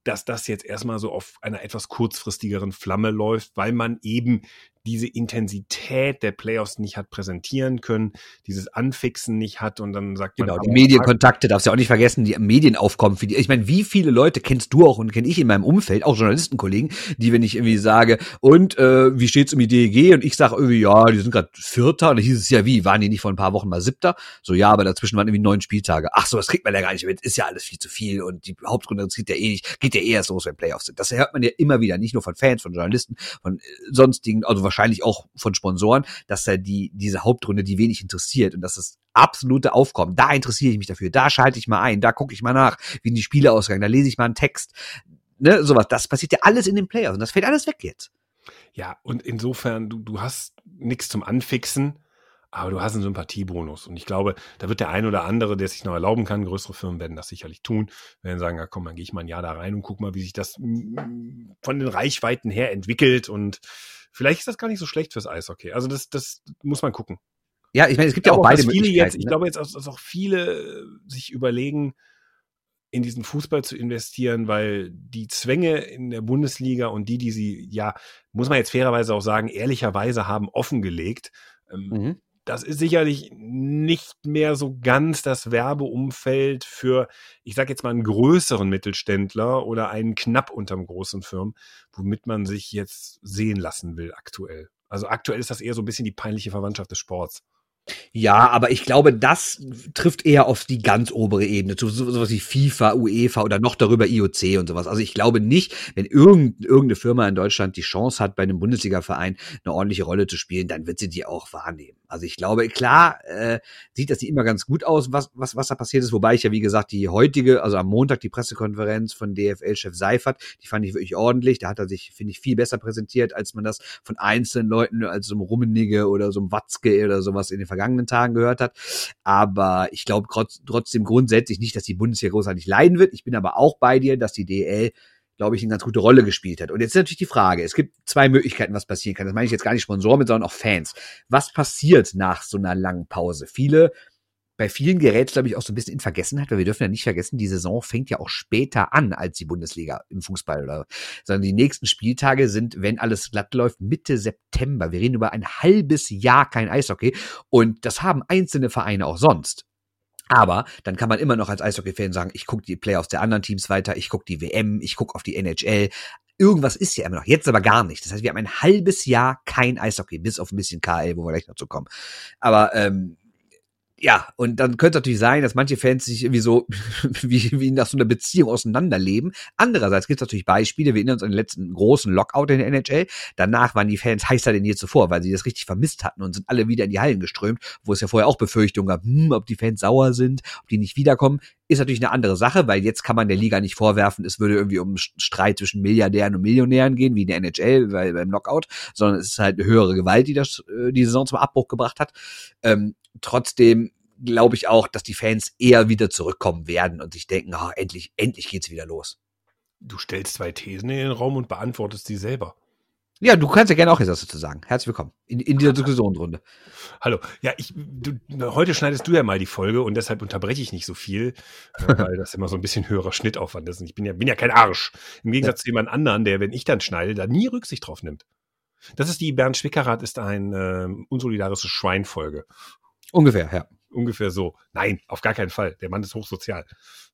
dass das jetzt erstmal so auf einer etwas kurzfristigeren Flamme läuft, weil man eben diese Intensität der Playoffs nicht hat präsentieren können, dieses Anfixen nicht hat und dann sagt genau, man. Genau, die Medienkontakte darfst du ja auch nicht vergessen, die Medienaufkommen für die. Ich meine, wie viele Leute kennst du auch und kenne ich in meinem Umfeld, auch Journalistenkollegen, die, wenn ich irgendwie sage, und äh, wie steht's um die DEG? Und ich sage irgendwie, ja, die sind gerade Vierter. Und dann hieß es ja, wie, waren die nicht vor ein paar Wochen mal Siebter? So, ja, aber dazwischen waren irgendwie neun Spieltage. Ach so, das kriegt man ja gar nicht mit. Ist ja alles viel zu viel und die Hauptrunde geht ja eh nicht, geht ja eh erst los, wenn Playoffs sind. Das hört man ja immer wieder, nicht nur von Fans, von Journalisten, von äh, sonstigen, also wahrscheinlich auch von Sponsoren, dass da die, diese Hauptrunde die wenig interessiert und dass das absolute Aufkommen. Da interessiere ich mich dafür. Da schalte ich mal ein. Da gucke ich mal nach, wie die Spiele ausgegangen. Da lese ich mal einen Text. Ne, sowas. Das passiert ja alles in den Playoffs und das fällt alles weg jetzt. Ja, und insofern, du, du hast nichts zum Anfixen, aber du hast einen Sympathiebonus. Und ich glaube, da wird der ein oder andere, der sich noch erlauben kann, größere Firmen werden das sicherlich tun, werden sagen, ja komm, dann gehe ich mal ein Jahr da rein und guck mal, wie sich das von den Reichweiten her entwickelt und Vielleicht ist das gar nicht so schlecht fürs Eishockey. Also das, das muss man gucken. Ja, ich meine, es gibt ja auch, auch beide viele jetzt, Ich ne? glaube jetzt, dass auch viele sich überlegen, in diesen Fußball zu investieren, weil die Zwänge in der Bundesliga und die, die sie, ja, muss man jetzt fairerweise auch sagen, ehrlicherweise haben offengelegt. Ähm, mhm das ist sicherlich nicht mehr so ganz das Werbeumfeld für, ich sage jetzt mal, einen größeren Mittelständler oder einen knapp unterm großen Firmen, womit man sich jetzt sehen lassen will aktuell. Also aktuell ist das eher so ein bisschen die peinliche Verwandtschaft des Sports. Ja, aber ich glaube, das trifft eher auf die ganz obere Ebene, so, sowas wie FIFA, UEFA oder noch darüber IOC und sowas. Also ich glaube nicht, wenn irgend, irgendeine Firma in Deutschland die Chance hat, bei einem Bundesliga-Verein eine ordentliche Rolle zu spielen, dann wird sie die auch wahrnehmen. Also ich glaube, klar äh, sieht das nicht immer ganz gut aus, was, was, was da passiert ist, wobei ich ja, wie gesagt, die heutige, also am Montag die Pressekonferenz von DFL-Chef Seifert, die fand ich wirklich ordentlich. Da hat er sich, finde ich, viel besser präsentiert, als man das von einzelnen Leuten, als so einem Rummenigge oder so einem Watzke oder sowas in den vergangenen Tagen gehört hat. Aber ich glaube trotzdem grundsätzlich nicht, dass die Bundesliga großartig leiden wird. Ich bin aber auch bei dir, dass die DL glaube ich, eine ganz gute Rolle gespielt hat. Und jetzt ist natürlich die Frage, es gibt zwei Möglichkeiten, was passieren kann. Das meine ich jetzt gar nicht Sponsoren mit, sondern auch Fans. Was passiert nach so einer langen Pause? Viele bei vielen gerät glaube ich, auch so ein bisschen in Vergessenheit, weil wir dürfen ja nicht vergessen, die Saison fängt ja auch später an als die Bundesliga im Fußball, oder, sondern die nächsten Spieltage sind, wenn alles glatt läuft, Mitte September. Wir reden über ein halbes Jahr kein Eishockey und das haben einzelne Vereine auch sonst. Aber dann kann man immer noch als Eishockey-Fan sagen, ich gucke die Playoffs der anderen Teams weiter, ich gucke die WM, ich gucke auf die NHL. Irgendwas ist ja immer noch. Jetzt aber gar nicht. Das heißt, wir haben ein halbes Jahr kein Eishockey, bis auf ein bisschen KL, wo wir gleich noch zu kommen. Aber ähm, ja, und dann könnte es natürlich sein, dass manche Fans sich irgendwie so wie, wie nach so einer Beziehung auseinanderleben. Andererseits gibt es natürlich Beispiele, wir erinnern uns an den letzten großen Lockout in der NHL. Danach waren die Fans heißer denn je zuvor, weil sie das richtig vermisst hatten und sind alle wieder in die Hallen geströmt, wo es ja vorher auch Befürchtungen gab, hm, ob die Fans sauer sind, ob die nicht wiederkommen. Ist natürlich eine andere Sache, weil jetzt kann man der Liga nicht vorwerfen, es würde irgendwie um Streit zwischen Milliardären und Millionären gehen, wie in der NHL, weil beim Lockout, sondern es ist halt eine höhere Gewalt, die das äh, die Saison zum Abbruch gebracht hat. Ähm, trotzdem glaube ich auch, dass die Fans eher wieder zurückkommen werden und sich denken, oh, endlich, endlich geht's wieder los. Du stellst zwei Thesen in den Raum und beantwortest sie selber. Ja, du kannst ja gerne auch jetzt was dazu sagen. Herzlich willkommen in, in dieser Diskussionsrunde. Hallo. Ja, ich, du, heute schneidest du ja mal die Folge und deshalb unterbreche ich nicht so viel, äh, weil das immer so ein bisschen höherer Schnittaufwand ist. Und ich bin ja, bin ja kein Arsch. Im Gegensatz ja. zu jemand anderen, der, wenn ich dann schneide, da nie Rücksicht drauf nimmt. Das ist die Bernd Schwickerath ist ein äh, unsolidarisches Schweinfolge. Ungefähr, ja. Ungefähr so. Nein, auf gar keinen Fall. Der Mann ist hochsozial.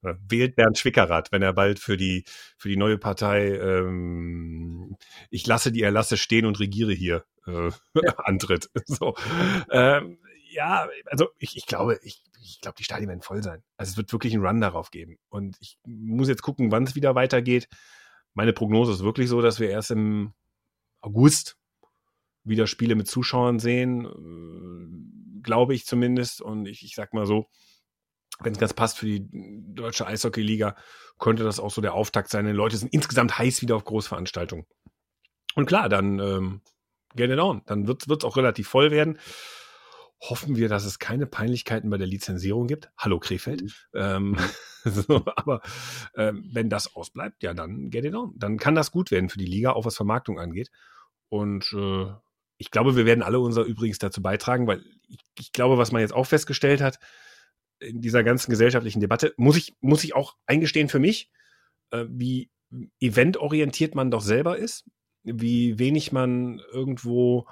Äh, wählt Bernd Schwickerath, wenn er bald für die, für die neue Partei ähm, Ich lasse die Erlasse stehen und regiere hier äh, ja. antritt. So. Ähm, ja, also ich, ich glaube, ich, ich glaube, die Stadien werden voll sein. Also es wird wirklich einen Run darauf geben. Und ich muss jetzt gucken, wann es wieder weitergeht. Meine Prognose ist wirklich so, dass wir erst im August wieder Spiele mit Zuschauern sehen, äh, glaube ich zumindest. Und ich, ich sag mal so, wenn es ganz passt für die deutsche Eishockey-Liga, könnte das auch so der Auftakt sein. Die Leute sind insgesamt heiß wieder auf Großveranstaltungen. Und klar, dann ähm, get it on. Dann wird es auch relativ voll werden. Hoffen wir, dass es keine Peinlichkeiten bei der Lizenzierung gibt. Hallo Krefeld. Mhm. Ähm, so, aber ähm, wenn das ausbleibt, ja, dann get it on. Dann kann das gut werden für die Liga, auch was Vermarktung angeht. Und äh, ich glaube, wir werden alle unser übrigens dazu beitragen, weil ich, ich, glaube, was man jetzt auch festgestellt hat in dieser ganzen gesellschaftlichen Debatte, muss ich, muss ich auch eingestehen für mich, äh, wie eventorientiert man doch selber ist, wie wenig man irgendwo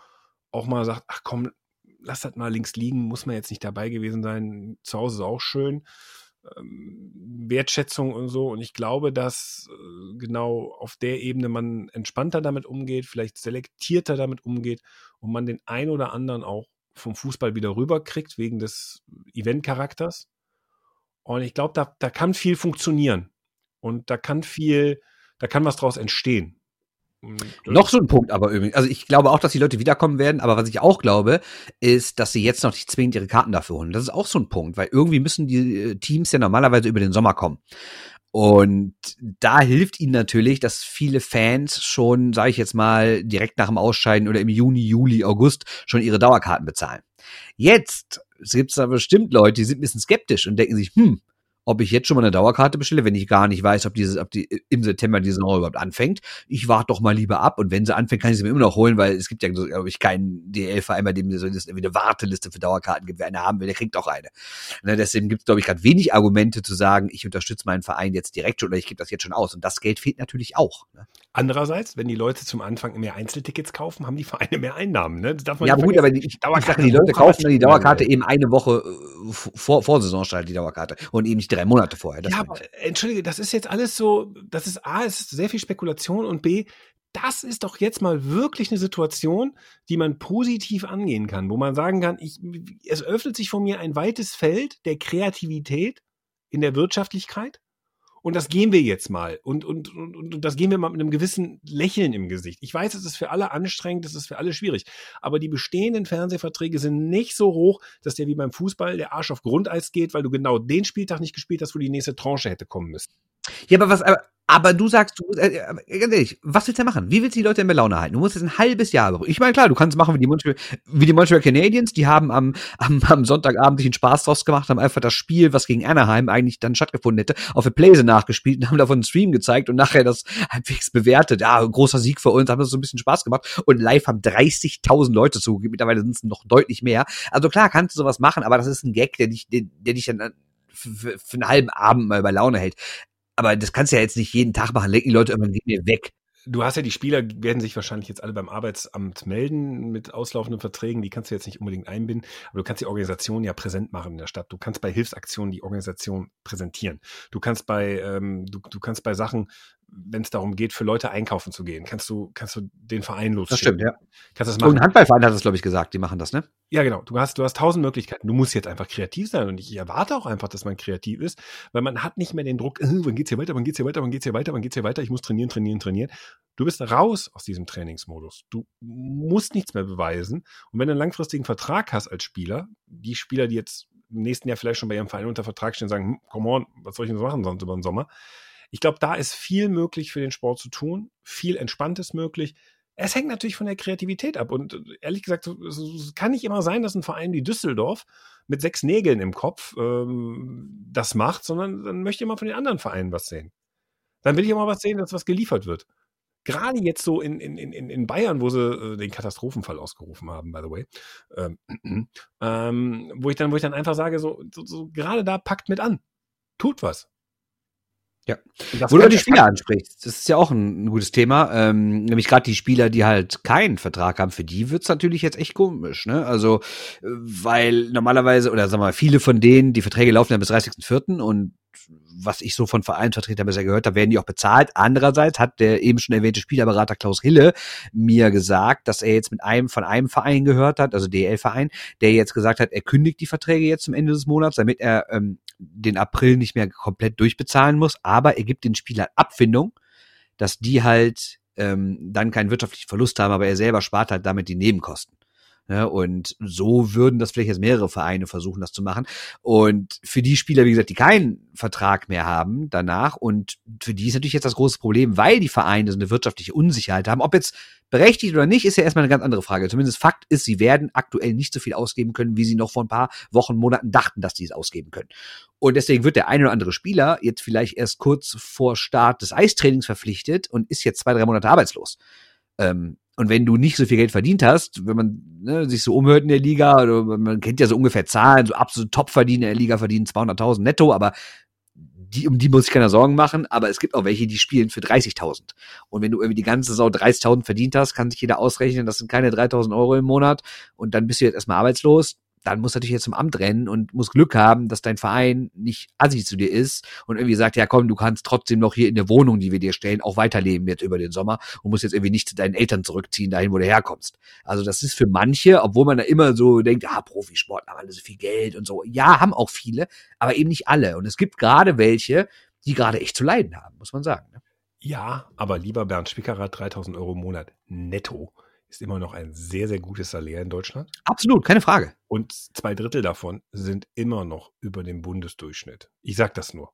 auch mal sagt, ach komm, lass das mal links liegen, muss man jetzt nicht dabei gewesen sein, zu Hause ist auch schön. Ähm, Wertschätzung und so. Und ich glaube, dass äh, genau auf der Ebene man entspannter damit umgeht, vielleicht selektierter damit umgeht und man den ein oder anderen auch vom Fußball wieder rüberkriegt wegen des Event-Charakters. Und ich glaube, da, da kann viel funktionieren. Und da kann viel, da kann was draus entstehen. Noch so ein Punkt aber übrigens. Also ich glaube auch, dass die Leute wiederkommen werden, aber was ich auch glaube, ist, dass sie jetzt noch nicht zwingend ihre Karten dafür holen. Das ist auch so ein Punkt, weil irgendwie müssen die äh, Teams ja normalerweise über den Sommer kommen. Und da hilft ihnen natürlich, dass viele Fans schon, sage ich jetzt mal, direkt nach dem Ausscheiden oder im Juni, Juli, August schon ihre Dauerkarten bezahlen. Jetzt gibt es da bestimmt Leute, die sind ein bisschen skeptisch und denken sich, hm, ob ich jetzt schon mal eine Dauerkarte bestelle, wenn ich gar nicht weiß, ob dieses, ob die im September die Saison überhaupt anfängt. Ich warte doch mal lieber ab und wenn sie anfängt, kann ich sie mir immer noch holen, weil es gibt ja, glaube ich, keinen DL-Verein, bei dem es so eine Warteliste für Dauerkarten gibt. Wer eine haben will, der kriegt auch eine. Ne, deswegen gibt es, glaube ich, gerade wenig Argumente zu sagen, ich unterstütze meinen Verein jetzt direkt schon oder ich gebe das jetzt schon aus. Und das Geld fehlt natürlich auch. Ne? Andererseits, wenn die Leute zum Anfang mehr Einzeltickets kaufen, haben die Vereine mehr Einnahmen. Ne? Das darf man ja, gut, aber die, ich, sage, die Leute kaufen dann die Dauerkarte eben eine Woche äh, vor, vor Saisonstart, die Dauerkarte und eben nicht drei Monate vorher. ja, aber, entschuldige, das ist jetzt alles so, das ist A, ist sehr viel Spekulation und B, das ist doch jetzt mal wirklich eine Situation, die man positiv angehen kann, wo man sagen kann, ich, es öffnet sich vor mir ein weites Feld der Kreativität in der Wirtschaftlichkeit und das gehen wir jetzt mal. Und, und, und, und das gehen wir mal mit einem gewissen Lächeln im Gesicht. Ich weiß, es ist für alle anstrengend, es ist für alle schwierig. Aber die bestehenden Fernsehverträge sind nicht so hoch, dass der wie beim Fußball der Arsch auf Grundeis geht, weil du genau den Spieltag nicht gespielt hast, wo die nächste Tranche hätte kommen müssen. Ja, aber was, aber, aber du sagst, du, äh, äh, ganz ehrlich, was willst du machen? Wie willst du die Leute in der Laune halten? Du musst jetzt ein halbes Jahr. Ich meine, klar, du kannst machen wie die Montreal, wie die Montreal Canadiens, die haben am, am, am Sonntagabend sich einen Spaß draus gemacht, haben einfach das Spiel, was gegen Anaheim eigentlich dann stattgefunden hätte, auf der Playse nachgespielt und haben davon einen Stream gezeigt und nachher das halbwegs bewertet. Ja, großer Sieg für uns, haben das so ein bisschen Spaß gemacht und live haben 30.000 Leute zugegeben. Mittlerweile sind es noch deutlich mehr. Also klar, kannst du sowas machen, aber das ist ein Gag, der dich, der, der dich dann äh, für, für einen halben Abend mal bei Laune hält aber das kannst du ja jetzt nicht jeden Tag machen. Lenken die Leute irgendwann gehen mir weg. Du hast ja die Spieler, werden sich wahrscheinlich jetzt alle beim Arbeitsamt melden mit auslaufenden Verträgen. Die kannst du jetzt nicht unbedingt einbinden, aber du kannst die Organisation ja präsent machen in der Stadt. Du kannst bei Hilfsaktionen die Organisation präsentieren. Du kannst bei, ähm, du, du kannst bei Sachen, wenn es darum geht, für Leute einkaufen zu gehen. Kannst du, kannst du den Verein losschicken. Das stimmt, ja. Kannst das machen. Und ein Handballverein hat es, glaube ich, gesagt, die machen das, ne? Ja, genau. Du hast, du hast tausend Möglichkeiten. Du musst jetzt einfach kreativ sein und ich erwarte auch einfach, dass man kreativ ist, weil man hat nicht mehr den Druck, äh, wann geht's hier weiter, wann geht's hier weiter, wann geht's hier weiter, wann geht's hier weiter, ich muss trainieren, trainieren, trainieren. Du bist raus aus diesem Trainingsmodus. Du musst nichts mehr beweisen. Und wenn du einen langfristigen Vertrag hast als Spieler, die Spieler, die jetzt im nächsten Jahr vielleicht schon bei ihrem Verein unter Vertrag stehen, sagen, hm, come on, was soll ich denn so machen sonst über den Sommer? Ich glaube, da ist viel möglich für den Sport zu tun, viel Entspanntes möglich. Es hängt natürlich von der Kreativität ab. Und äh, ehrlich gesagt, es kann nicht immer sein, dass ein Verein wie Düsseldorf mit sechs Nägeln im Kopf ähm, das macht, sondern dann möchte ich mal von den anderen Vereinen was sehen. Dann will ich immer was sehen, dass was geliefert wird. Gerade jetzt so in, in, in, in Bayern, wo sie äh, den Katastrophenfall ausgerufen haben, by the way, ähm, ähm, wo ich dann, wo ich dann einfach sage, so, so, so gerade da packt mit an. Tut was. Ja. Wo du die Spieler ansprichst, das ist ja auch ein, ein gutes Thema. Ähm, nämlich gerade die Spieler, die halt keinen Vertrag haben, für die wird's natürlich jetzt echt komisch, ne? Also, äh, weil normalerweise, oder sagen wir mal, viele von denen, die Verträge laufen ja bis 30.04. und was ich so von Vereinsvertretern bisher gehört habe, werden die auch bezahlt. Andererseits hat der eben schon erwähnte Spielerberater Klaus Hille mir gesagt, dass er jetzt mit einem von einem Verein gehört hat, also DL-Verein, der jetzt gesagt hat, er kündigt die Verträge jetzt zum Ende des Monats, damit er ähm, den April nicht mehr komplett durchbezahlen muss, aber er gibt den Spielern Abfindung, dass die halt ähm, dann keinen wirtschaftlichen Verlust haben, aber er selber spart halt damit die Nebenkosten. Ja, und so würden das vielleicht jetzt mehrere Vereine versuchen, das zu machen. Und für die Spieler, wie gesagt, die keinen Vertrag mehr haben danach, und für die ist natürlich jetzt das große Problem, weil die Vereine so eine wirtschaftliche Unsicherheit haben. Ob jetzt berechtigt oder nicht, ist ja erstmal eine ganz andere Frage. Zumindest Fakt ist, sie werden aktuell nicht so viel ausgeben können, wie sie noch vor ein paar Wochen, Monaten dachten, dass sie es ausgeben können. Und deswegen wird der eine oder andere Spieler jetzt vielleicht erst kurz vor Start des Eistrainings verpflichtet und ist jetzt zwei, drei Monate arbeitslos. Ähm, und wenn du nicht so viel Geld verdient hast, wenn man ne, sich so umhört in der Liga, oder man kennt ja so ungefähr Zahlen, so absolut Top-Verdiener in der Liga verdienen 200.000 netto, aber die, um die muss ich keiner Sorgen machen, aber es gibt auch welche, die spielen für 30.000. Und wenn du irgendwie die ganze Saison 30.000 verdient hast, kann sich jeder ausrechnen, das sind keine 3.000 Euro im Monat und dann bist du jetzt erstmal arbeitslos dann muss natürlich jetzt zum Amt rennen und muss Glück haben, dass dein Verein nicht assi zu dir ist und irgendwie sagt, ja komm, du kannst trotzdem noch hier in der Wohnung, die wir dir stellen, auch weiterleben jetzt über den Sommer und musst jetzt irgendwie nicht zu deinen Eltern zurückziehen, dahin, wo du herkommst. Also das ist für manche, obwohl man da immer so denkt, ah, Profisport, haben alle so viel Geld und so. Ja, haben auch viele, aber eben nicht alle. Und es gibt gerade welche, die gerade echt zu leiden haben, muss man sagen. Ne? Ja, aber lieber Bernd Spickerer, 3000 Euro im Monat netto ist immer noch ein sehr, sehr gutes Salär in Deutschland. Absolut, keine Frage. Und zwei Drittel davon sind immer noch über dem Bundesdurchschnitt. Ich sage das nur,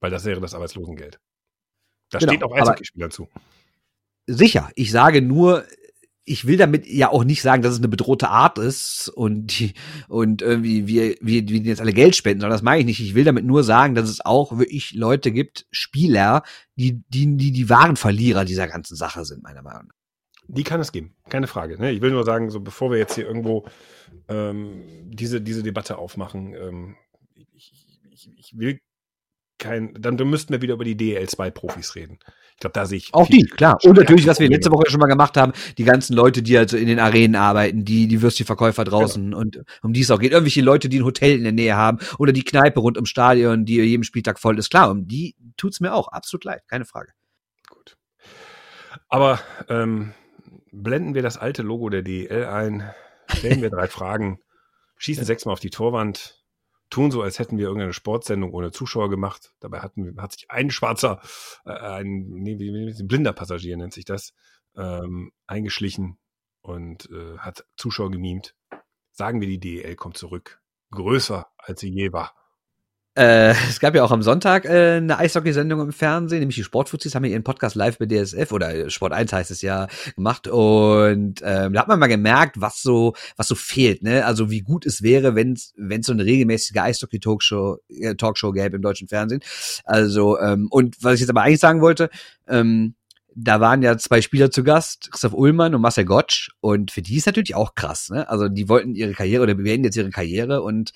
weil das wäre das Arbeitslosengeld. Das genau, steht auch Eishockeyspielern zu. Sicher, ich sage nur, ich will damit ja auch nicht sagen, dass es eine bedrohte Art ist und die, und irgendwie wir, wir, wir jetzt alle Geld spenden, sondern das meine ich nicht. Ich will damit nur sagen, dass es auch wirklich Leute gibt, Spieler, die, die, die, die wahren Verlierer dieser ganzen Sache sind, meiner Meinung nach. Die kann es geben, keine Frage. Ne? Ich will nur sagen, so bevor wir jetzt hier irgendwo ähm, diese, diese Debatte aufmachen, ähm, ich, ich, ich, will kein, dann, dann müssten wir wieder über die DL2-Profis reden. Ich glaube, da sehe ich. Auch die, klar. Und natürlich, was wir letzte Woche schon mal gemacht haben, die ganzen Leute, die also in den Arenen arbeiten, die, die Würstchenverkäufer draußen genau. und um die es auch geht. Irgendwelche Leute, die ein Hotel in der Nähe haben oder die Kneipe rund ums Stadion, die jedem Spieltag voll ist. Klar, um die tut's mir auch absolut leid, keine Frage. Gut. Aber ähm, blenden wir das alte Logo der DEL ein, stellen wir drei Fragen, schießen sechsmal auf die Torwand, tun so, als hätten wir irgendeine Sportsendung ohne Zuschauer gemacht. Dabei hatten, hat sich ein schwarzer, äh, ein, nee, wie, wie, ein blinder Passagier nennt sich das, ähm, eingeschlichen und äh, hat Zuschauer gemimt. Sagen wir, die DEL kommt zurück. Größer, als sie je war. Äh, es gab ja auch am Sonntag äh, eine Eishockey-Sendung im Fernsehen, nämlich die Sportfuzis haben ja ihren Podcast live bei DSF oder Sport 1 heißt es ja gemacht und ähm, da hat man mal gemerkt, was so was so fehlt, ne? Also wie gut es wäre, wenn es wenn so eine regelmäßige Eishockey-Talkshow äh, Talkshow gäbe im deutschen Fernsehen. Also ähm, und was ich jetzt aber eigentlich sagen wollte, ähm, da waren ja zwei Spieler zu Gast, Christoph Ullmann und Marcel Gottsch. Und für die ist natürlich auch krass, ne? Also die wollten ihre Karriere oder beenden jetzt ihre Karriere und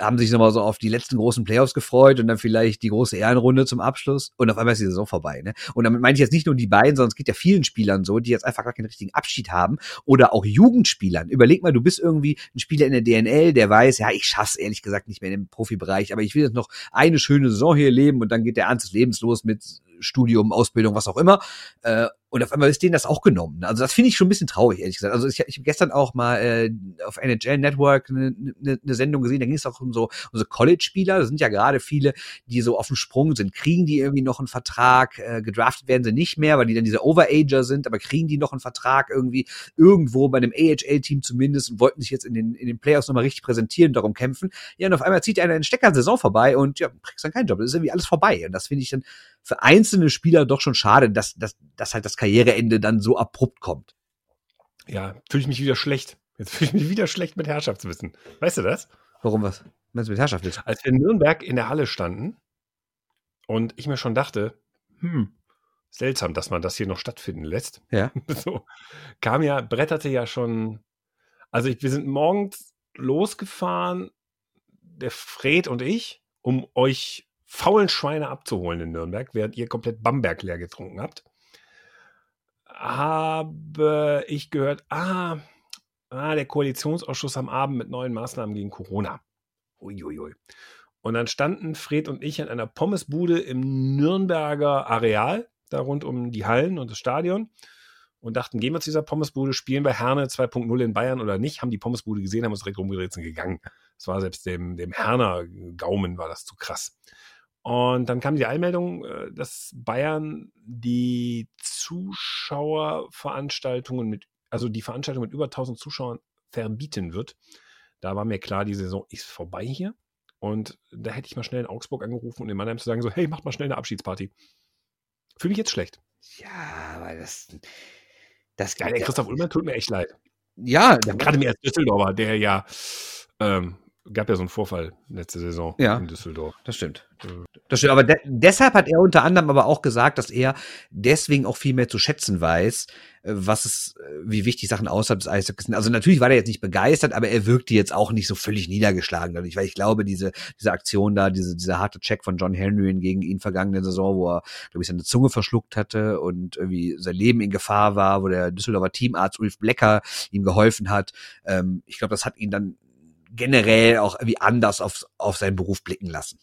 haben sich nochmal so auf die letzten großen Playoffs gefreut und dann vielleicht die große Ehrenrunde zum Abschluss und auf einmal ist die Saison vorbei. Ne? Und damit meine ich jetzt nicht nur die beiden, sondern es geht ja vielen Spielern so, die jetzt einfach gar keinen richtigen Abschied haben oder auch Jugendspielern. Überleg mal, du bist irgendwie ein Spieler in der DNL, der weiß, ja, ich schaff's ehrlich gesagt nicht mehr im Profibereich, aber ich will jetzt noch eine schöne Saison hier leben und dann geht der Ernst des Lebens los mit Studium, Ausbildung, was auch immer. Äh, und auf einmal ist denen das auch genommen. Also das finde ich schon ein bisschen traurig, ehrlich gesagt. Also ich, ich habe gestern auch mal äh, auf NHL Network eine ne, ne Sendung gesehen, da ging es auch um so unsere College-Spieler. Da sind ja gerade viele, die so auf dem Sprung sind. Kriegen die irgendwie noch einen Vertrag? Äh, gedraftet werden sie nicht mehr, weil die dann diese Overager sind, aber kriegen die noch einen Vertrag irgendwie irgendwo bei einem AHL-Team zumindest und wollten sich jetzt in den, in den Playoffs nochmal richtig präsentieren, darum kämpfen. Ja, und auf einmal zieht einer einen Stecker Saison vorbei und ja, kriegst dann keinen Job. Das ist irgendwie alles vorbei. Und das finde ich dann für einzelne Spieler doch schon schade, dass, dass, dass halt das Karriereende dann so abrupt kommt. Ja, fühle ich mich wieder schlecht. Jetzt fühle ich mich wieder schlecht mit Herrschaftswissen. Weißt du das? Warum was? Meinst du mit Herrschaftswissen? Als wir in Nürnberg in der Halle standen und ich mir schon dachte, hm, seltsam, dass man das hier noch stattfinden lässt. Ja. So, kam ja, bretterte ja schon. Also ich, wir sind morgens losgefahren, der Fred und ich, um euch faulen Schweine abzuholen in Nürnberg, während ihr komplett Bamberg leer getrunken habt, habe ich gehört, ah, ah, der Koalitionsausschuss am Abend mit neuen Maßnahmen gegen Corona. Uiuiui. Und dann standen Fred und ich an einer Pommesbude im Nürnberger Areal, da rund um die Hallen und das Stadion und dachten, gehen wir zu dieser Pommesbude, spielen bei Herne 2.0 in Bayern oder nicht, haben die Pommesbude gesehen, haben uns direkt rumgedreht und gegangen. Das war selbst dem, dem Herner Gaumen war das zu krass. Und dann kam die Einmeldung, äh, dass Bayern die Zuschauerveranstaltungen mit, also die Veranstaltung mit über 1000 Zuschauern verbieten wird. Da war mir klar, die Saison ist vorbei hier. Und da hätte ich mal schnell in Augsburg angerufen und in Mannheim zu sagen, so, hey, macht mal schnell eine Abschiedsparty. Fühle mich jetzt schlecht. Ja, weil das, das ja, der Christoph Ullmann tut mir echt leid. Ja, gerade mir als Düsseldorfer, der ja ähm, gab ja so einen Vorfall letzte Saison ja, in Düsseldorf. Das stimmt. Das stimmt. Aber de deshalb hat er unter anderem aber auch gesagt, dass er deswegen auch viel mehr zu schätzen weiß, äh, was es, äh, wie wichtig Sachen außerhalb des Eishockeys sind. Also natürlich war er jetzt nicht begeistert, aber er wirkte jetzt auch nicht so völlig niedergeschlagen dadurch, weil ich glaube, diese, diese Aktion da, diese, dieser harte Check von John Henry gegen ihn vergangene Saison, wo er, glaube ich, seine Zunge verschluckt hatte und irgendwie sein Leben in Gefahr war, wo der Düsseldorfer Teamarzt Ulf Blecker ihm geholfen hat. Ähm, ich glaube, das hat ihn dann generell auch irgendwie anders auf, auf seinen Beruf blicken lassen.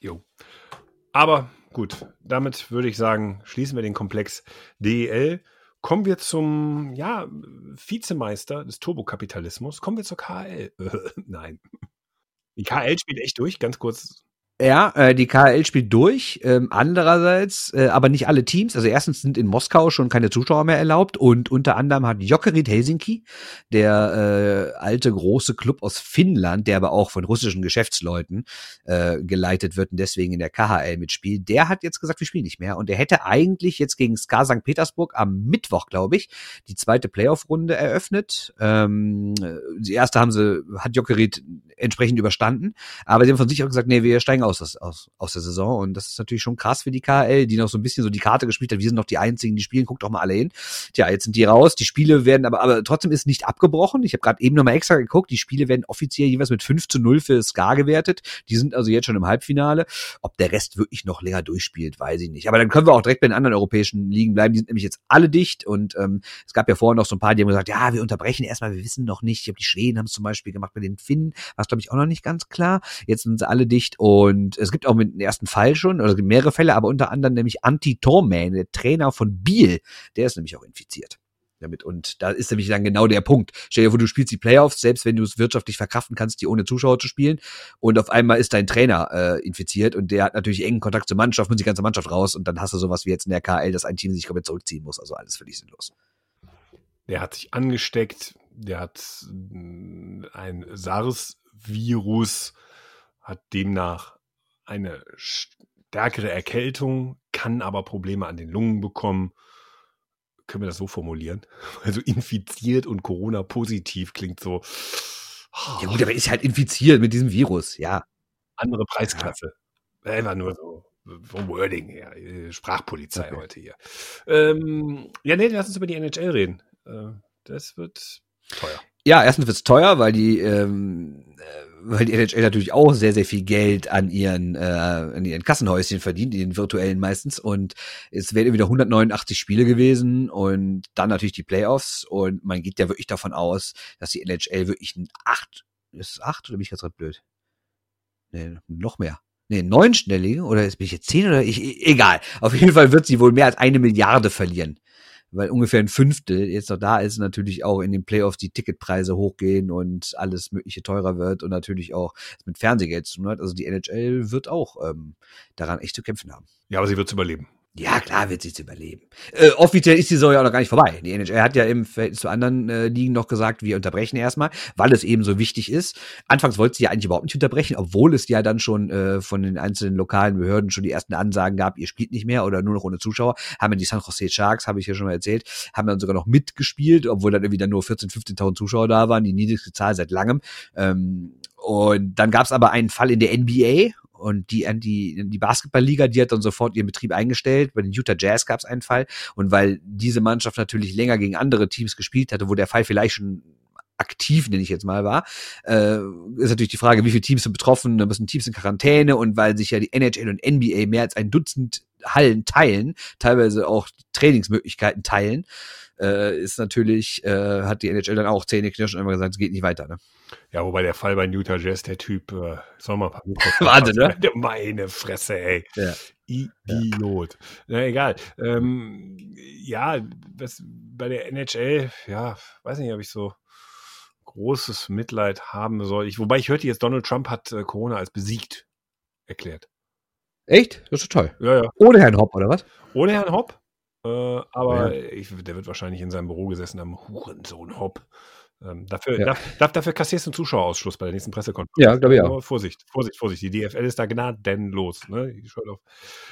Jo. Aber gut, damit würde ich sagen, schließen wir den Komplex DEL. Kommen wir zum ja, Vizemeister des Turbokapitalismus. Kommen wir zur KL. Nein. Die KL spielt echt durch, ganz kurz ja, äh, die KL spielt durch. Ähm, andererseits, äh, aber nicht alle Teams. Also erstens sind in Moskau schon keine Zuschauer mehr erlaubt und unter anderem hat Jokerit Helsinki, der äh, alte große Club aus Finnland, der aber auch von russischen Geschäftsleuten äh, geleitet wird und deswegen in der KHL mitspielt, der hat jetzt gesagt, wir spielen nicht mehr. Und er hätte eigentlich jetzt gegen SKA St. Petersburg am Mittwoch, glaube ich, die zweite Playoff-Runde eröffnet. Ähm, die erste haben sie, hat Jokerit entsprechend überstanden, aber sie haben von sich auch gesagt, nee, wir steigen aus, aus, aus der Saison. Und das ist natürlich schon krass für die KL, die noch so ein bisschen so die Karte gespielt hat. Wir sind noch die Einzigen, die spielen. Guckt doch mal alle hin. Tja, jetzt sind die raus. Die Spiele werden aber, aber trotzdem ist nicht abgebrochen. Ich habe gerade eben nochmal extra geguckt. Die Spiele werden offiziell jeweils mit 5 zu 0 für Ska gewertet. Die sind also jetzt schon im Halbfinale. Ob der Rest wirklich noch länger durchspielt, weiß ich nicht. Aber dann können wir auch direkt bei den anderen europäischen Ligen bleiben. Die sind nämlich jetzt alle dicht. Und ähm, es gab ja vorher noch so ein paar, die haben gesagt, ja, wir unterbrechen erstmal, wir wissen noch nicht. Ich glaube, die Schweden haben es zum Beispiel gemacht mit den Finnen. Was, glaube ich, auch noch nicht ganz klar. Jetzt sind sie alle dicht. Und und es gibt auch mit dem ersten Fall schon, oder es gibt mehrere Fälle, aber unter anderem nämlich Anti Torman, der Trainer von Biel, der ist nämlich auch infiziert damit. Und da ist nämlich dann genau der Punkt. Stell dir vor, du spielst die Playoffs, selbst wenn du es wirtschaftlich verkraften kannst, die ohne Zuschauer zu spielen. Und auf einmal ist dein Trainer äh, infiziert und der hat natürlich engen Kontakt zur Mannschaft, muss die ganze Mannschaft raus und dann hast du sowas wie jetzt in der KL, dass ein Team sich komplett zurückziehen muss. Also alles völlig sinnlos. Der hat sich angesteckt, der hat mm, ein SARS-Virus, hat demnach eine stärkere Erkältung, kann aber Probleme an den Lungen bekommen. Können wir das so formulieren? Also infiziert und Corona-positiv klingt so. Oh, ja gut, aber ist halt infiziert mit diesem Virus, ja. Andere Preisklasse. Ja. Einfach nur so vom Wording her. Sprachpolizei okay. heute hier. Ähm, ja, nee, lass uns über die NHL reden. Äh, das wird teuer. Ja, erstens wird's teuer, weil die, ähm, äh, weil die NHL natürlich auch sehr, sehr viel Geld an ihren, äh, an ihren Kassenhäuschen verdient, den virtuellen meistens. Und es wären wieder 189 Spiele gewesen und dann natürlich die Playoffs. Und man geht ja wirklich davon aus, dass die NHL wirklich ein acht, ist es acht oder bin ich jetzt gerade blöd? Nee, noch mehr. nee, neunstellige, oder ist bin ich jetzt zehn oder ich, e, egal. Auf jeden Fall wird sie wohl mehr als eine Milliarde verlieren. Weil ungefähr ein Fünftel jetzt noch da ist, natürlich auch in den Playoffs die Ticketpreise hochgehen und alles mögliche teurer wird und natürlich auch mit Fernsehgeld zu tun hat. Also die NHL wird auch ähm, daran echt zu kämpfen haben. Ja, aber sie wird überleben. Ja, klar wird sie es überleben. Äh, offiziell ist die Saison ja auch noch gar nicht vorbei. Die NHL hat ja im Verhältnis zu anderen äh, Ligen noch gesagt, wir unterbrechen erstmal, weil es eben so wichtig ist. Anfangs wollte sie ja eigentlich überhaupt nicht unterbrechen, obwohl es ja dann schon äh, von den einzelnen lokalen Behörden schon die ersten Ansagen gab, ihr spielt nicht mehr oder nur noch ohne Zuschauer. Haben ja die San Jose Sharks, habe ich ja schon mal erzählt, haben dann sogar noch mitgespielt, obwohl dann irgendwie dann nur 14.000, 15.000 Zuschauer da waren, die niedrigste Zahl seit langem. Ähm, und dann gab es aber einen Fall in der NBA und die, die, die Basketballliga, die hat dann sofort ihren Betrieb eingestellt. Bei den Utah Jazz gab es einen Fall. Und weil diese Mannschaft natürlich länger gegen andere Teams gespielt hatte, wo der Fall vielleicht schon aktiv, nenne ich jetzt mal, war, äh, ist natürlich die Frage, wie viele Teams sind betroffen, da müssen Teams in Quarantäne und weil sich ja die NHL und NBA mehr als ein Dutzend Hallen teilen, teilweise auch Trainingsmöglichkeiten teilen, äh, ist natürlich, äh, hat die NHL dann auch Zähne knirschen und immer gesagt, es geht nicht weiter. Ne? Ja, wobei der Fall bei Utah Jazz, der Typ, äh, soll mal Wahnsinn, ne? Meine Fresse, ey. Ja. Idiot. Ja. Na egal. Ähm, ja, was, bei der NHL, ja, weiß nicht, ob ich so großes Mitleid haben soll. Ich, wobei ich hörte jetzt, Donald Trump hat äh, Corona als besiegt erklärt. Echt? Das ist toll. Ja, ja. Ohne Herrn Hopp, oder was? Ohne Herrn Hopp. Äh, aber ja. ich, der wird wahrscheinlich in seinem Büro gesessen haben. Hurensohn Hopp. Ähm, dafür, ja. da, dafür kassierst du einen Zuschauerausschluss bei der nächsten Pressekonferenz. Ja, glaube ich auch. Vorsicht, Vorsicht, Vorsicht. Die DFL ist da gnadenlos. Ne?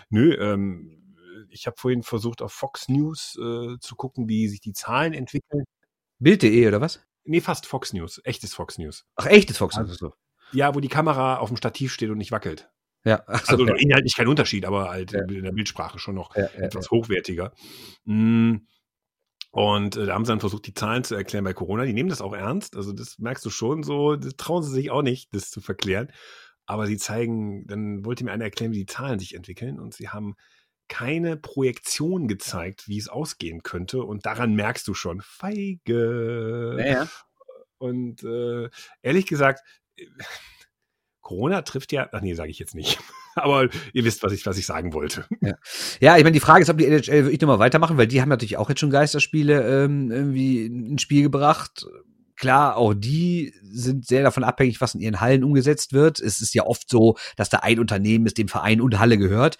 Nö, ähm, ich habe vorhin versucht, auf Fox News äh, zu gucken, wie sich die Zahlen entwickeln. Bild.de oder was? Nee, fast Fox News. Echtes Fox News. Ach, echtes Fox News. Also, ja, wo die Kamera auf dem Stativ steht und nicht wackelt. Ja, so, also okay. inhaltlich kein Unterschied, aber halt ja. in der Bildsprache schon noch ja, ja, etwas hochwertiger. Mm. Und äh, da haben sie dann versucht, die Zahlen zu erklären bei Corona. Die nehmen das auch ernst. Also das merkst du schon so. Das trauen sie sich auch nicht, das zu verklären. Aber sie zeigen, dann wollte mir einer erklären, wie die Zahlen sich entwickeln. Und sie haben keine Projektion gezeigt, wie es ausgehen könnte. Und daran merkst du schon, feige. Ja, Und äh, ehrlich gesagt, Corona trifft ja, ach nee, sage ich jetzt nicht. Aber ihr wisst, was ich, was ich sagen wollte. Ja, ja ich meine, die Frage ist, ob die NHL wirklich nochmal weitermachen, weil die haben natürlich auch jetzt schon Geisterspiele ähm, irgendwie ins Spiel gebracht. Klar, auch die sind sehr davon abhängig, was in ihren Hallen umgesetzt wird. Es ist ja oft so, dass da ein Unternehmen ist, dem Verein und Halle gehört.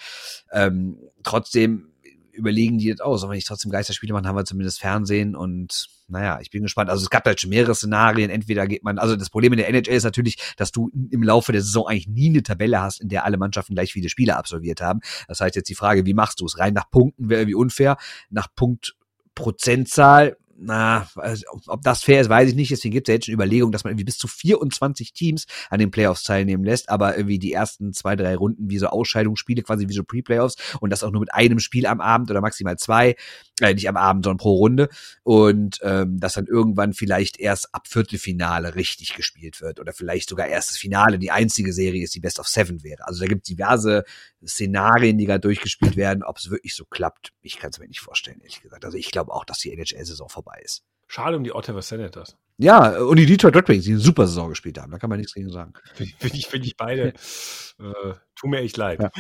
Ähm, trotzdem überlegen die jetzt aus. Und wenn ich trotzdem Geisterspiele mache, haben wir zumindest Fernsehen und naja, ich bin gespannt. Also es gab da schon mehrere Szenarien. Entweder geht man, also das Problem in der NHL ist natürlich, dass du im Laufe der Saison eigentlich nie eine Tabelle hast, in der alle Mannschaften gleich viele Spiele absolviert haben. Das heißt jetzt die Frage, wie machst du es? Rein nach Punkten wäre irgendwie unfair. Nach Punktprozentzahl na, also, ob das fair ist, weiß ich nicht. Deswegen gibt es ja jetzt schon Überlegungen, dass man irgendwie bis zu 24 Teams an den Playoffs teilnehmen lässt, aber irgendwie die ersten zwei, drei Runden wie so Ausscheidungsspiele, quasi wie so Pre-Playoffs und das auch nur mit einem Spiel am Abend oder maximal zwei, äh, nicht am Abend, sondern pro Runde und ähm, dass dann irgendwann vielleicht erst ab Viertelfinale richtig gespielt wird oder vielleicht sogar erstes Finale die einzige Serie ist, die Best of Seven wäre. Also da gibt es diverse Szenarien, die gerade durchgespielt werden. Ob es wirklich so klappt, ich kann es mir nicht vorstellen, ehrlich gesagt. Also ich glaube auch, dass die NHL-Saison vorbei ist. Schade um die Ottawa Senators. Ja, und die Detroit Red Wings, die eine super Saison gespielt haben. Da kann man nichts gegen sagen. Finde ich, find ich beide. äh, tut mir echt leid. Ja.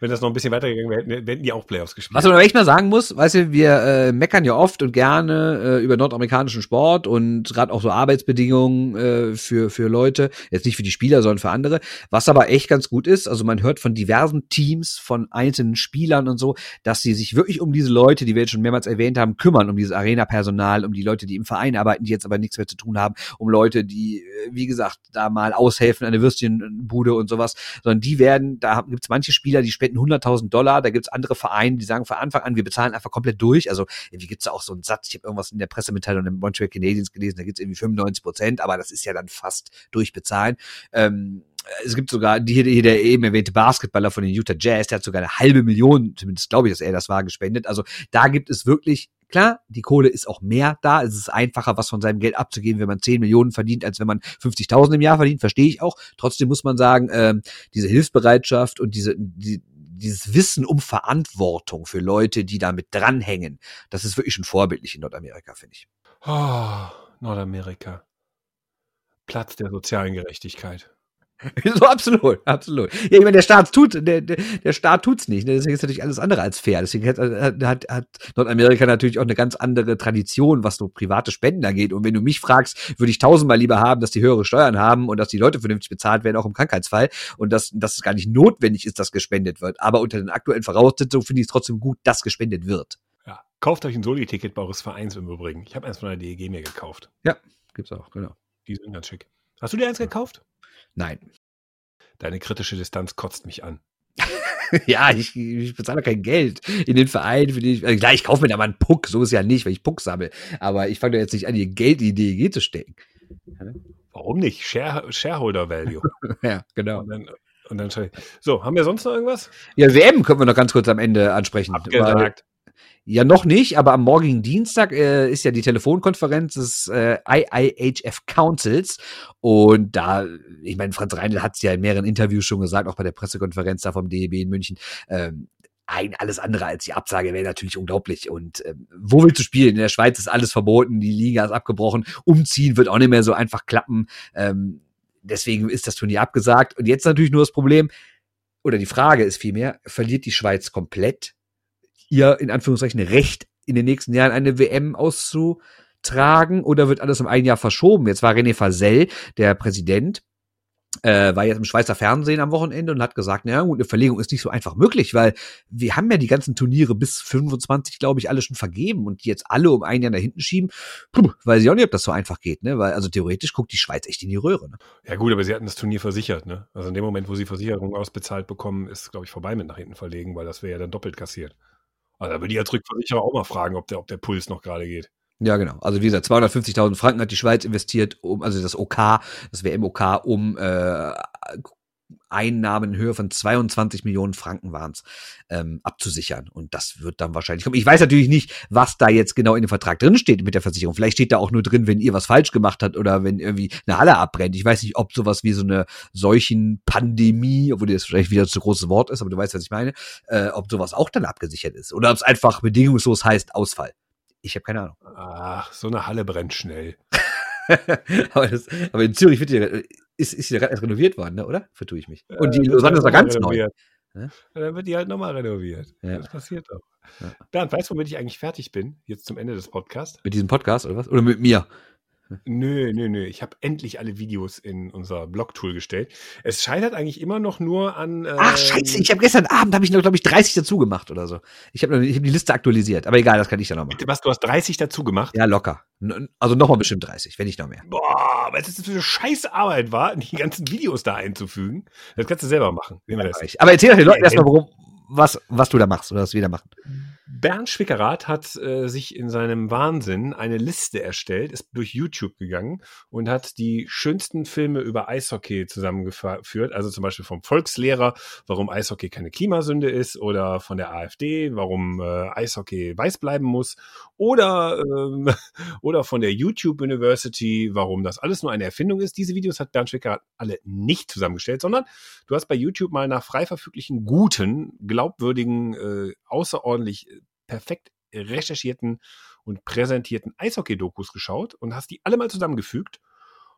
Wenn das noch ein bisschen weitergegangen wäre, hätten die auch Playoffs gespielt. Was man aber echt mal sagen muss, weißt du, wir äh, meckern ja oft und gerne äh, über nordamerikanischen Sport und gerade auch so Arbeitsbedingungen äh, für, für Leute, jetzt nicht für die Spieler, sondern für andere. Was aber echt ganz gut ist, also man hört von diversen Teams, von einzelnen Spielern und so, dass sie sich wirklich um diese Leute, die wir jetzt schon mehrmals erwähnt haben, kümmern, um dieses Arena-Personal, um die Leute, die im Verein arbeiten, die jetzt aber nichts mehr zu tun haben, um Leute, die, äh, wie gesagt, da mal aushelfen, eine Würstchenbude und sowas, sondern die werden, da gibt es manche Spieler, die spenden 100.000 Dollar, da gibt es andere Vereine, die sagen von Anfang an, wir bezahlen einfach komplett durch, also irgendwie gibt es auch so einen Satz, ich habe irgendwas in der Pressemitteilung im Montreal Canadiens gelesen, da gibt es irgendwie 95 Prozent, aber das ist ja dann fast durchbezahlen. Ähm, es gibt sogar die, hier der eben erwähnte Basketballer von den Utah Jazz, der hat sogar eine halbe Million, zumindest glaube ich, dass er das war, gespendet. Also da gibt es wirklich Klar, die Kohle ist auch mehr da. Es ist einfacher, was von seinem Geld abzugeben, wenn man 10 Millionen verdient, als wenn man 50.000 im Jahr verdient. Verstehe ich auch. Trotzdem muss man sagen, äh, diese Hilfsbereitschaft und diese, die, dieses Wissen um Verantwortung für Leute, die damit dranhängen, das ist wirklich schon vorbildlich in Nordamerika, finde ich. Oh, Nordamerika. Platz der sozialen Gerechtigkeit. so absolut, absolut. Ja, ich meine, der Staat tut, der, der, der Staat tut's nicht. Ne? Deswegen ist natürlich alles andere als fair. Deswegen hat, hat, hat Nordamerika natürlich auch eine ganz andere Tradition, was so private Spenden angeht. Und wenn du mich fragst, würde ich tausendmal lieber haben, dass die höhere Steuern haben und dass die Leute vernünftig bezahlt werden, auch im Krankheitsfall. Und dass, dass es gar nicht notwendig ist, dass gespendet wird. Aber unter den aktuellen Voraussetzungen finde ich es trotzdem gut, dass gespendet wird. Ja. Kauft euch ein Soli-Ticket bei eures Vereins im Übrigen. Ich habe eins von der DEG mir gekauft. Ja, gibt's auch, genau. Die sind ganz schick. Hast du dir eins gekauft? Nein. Deine kritische Distanz kotzt mich an. ja, ich, ich bezahle kein Geld in den Verein, für den ich, also klar, ich kaufe mir da mal einen Puck, so ist ja nicht, weil ich Puck sammle. Aber ich fange da jetzt nicht an, ihr Geld in die DEG zu stecken. Warum nicht? Share, Shareholder Value. ja, genau. Und dann, und dann so, haben wir sonst noch irgendwas? Ja, WM können wir noch ganz kurz am Ende ansprechen. Abgesagt. Ja, noch nicht, aber am morgigen Dienstag äh, ist ja die Telefonkonferenz des äh, IIHF Councils. Und da, ich meine, Franz Reindl hat es ja in mehreren Interviews schon gesagt, auch bei der Pressekonferenz da vom DEB in München. Ähm, ein, alles andere als die Absage wäre natürlich unglaublich. Und ähm, wo willst du spielen? In der Schweiz ist alles verboten, die Liga ist abgebrochen, umziehen wird auch nicht mehr so einfach klappen. Ähm, deswegen ist das Turnier abgesagt. Und jetzt natürlich nur das Problem, oder die Frage ist vielmehr, verliert die Schweiz komplett ihr in Anführungszeichen Recht in den nächsten Jahren eine WM auszutragen oder wird alles um ein Jahr verschoben? Jetzt war René Fasel, der Präsident, äh, war jetzt im Schweizer Fernsehen am Wochenende und hat gesagt, na gut, eine Verlegung ist nicht so einfach möglich, weil wir haben ja die ganzen Turniere bis 25, glaube ich, alle schon vergeben und die jetzt alle um ein Jahr nach hinten schieben, puh, weiß ich auch nicht, ob das so einfach geht, ne? Weil also theoretisch guckt die Schweiz echt in die Röhre. Ne? Ja gut, aber sie hatten das Turnier versichert, ne? Also in dem Moment, wo sie Versicherung ausbezahlt bekommen, ist, glaube ich, vorbei mit nach hinten verlegen, weil das wäre ja dann doppelt kassiert. Also da würde ich als Rückversicherer auch mal fragen, ob der, ob der Puls noch gerade geht. Ja, genau. Also wie gesagt, 250.000 Franken hat die Schweiz investiert, um, also das OK, das WMOK, um äh, Einnahmen in Höhe von 22 Millionen Franken waren es, ähm, abzusichern. Und das wird dann wahrscheinlich kommen. Ich weiß natürlich nicht, was da jetzt genau in dem Vertrag drin steht mit der Versicherung. Vielleicht steht da auch nur drin, wenn ihr was falsch gemacht habt oder wenn irgendwie eine Halle abbrennt. Ich weiß nicht, ob sowas wie so eine solchen Pandemie, obwohl das vielleicht wieder zu großes Wort ist, aber du weißt, was ich meine, äh, ob sowas auch dann abgesichert ist. Oder ob es einfach bedingungslos heißt Ausfall. Ich habe keine Ahnung. Ach, so eine Halle brennt schnell. aber, das, aber in Zürich wird die, ist, ist die gerade erst renoviert worden, ne, oder? Vertue ich mich. Und die Lausanne ist noch ganz renoviert. neu. Ja? Dann wird die halt nochmal renoviert. Ja. Das passiert doch. Ja. Bernd, weißt du, womit ich eigentlich fertig bin, jetzt zum Ende des Podcasts? Mit diesem Podcast oder was? Oder mit mir? Nö, nö, nö. Ich habe endlich alle Videos in unser Blog-Tool gestellt. Es scheitert eigentlich immer noch nur an. Ähm, Ach Scheiße! Ich habe gestern Abend habe ich noch glaube ich 30 dazu gemacht oder so. Ich habe ich hab die Liste aktualisiert. Aber egal, das kann ich dann noch machen. Bitte was? Du hast 30 dazu gemacht? Ja, locker. Also nochmal bestimmt 30, wenn nicht noch mehr. Boah, weil das für eine scheiß Arbeit war, die ganzen Videos da einzufügen. Das kannst du selber machen. Ja, aber erzähl doch den Leuten erstmal, worum, was, was du da machst oder was wir da machen. Bernd Schwickerath hat äh, sich in seinem Wahnsinn eine Liste erstellt, ist durch YouTube gegangen und hat die schönsten Filme über Eishockey zusammengeführt. Also zum Beispiel vom Volkslehrer, warum Eishockey keine Klimasünde ist, oder von der AfD, warum äh, Eishockey weiß bleiben muss, oder, ähm, oder von der YouTube University, warum das alles nur eine Erfindung ist. Diese Videos hat Bernd Schwickerath alle nicht zusammengestellt, sondern du hast bei YouTube mal nach frei verfüglichen, guten, glaubwürdigen, äh, außerordentlich perfekt recherchierten und präsentierten Eishockey-Dokus geschaut und hast die alle mal zusammengefügt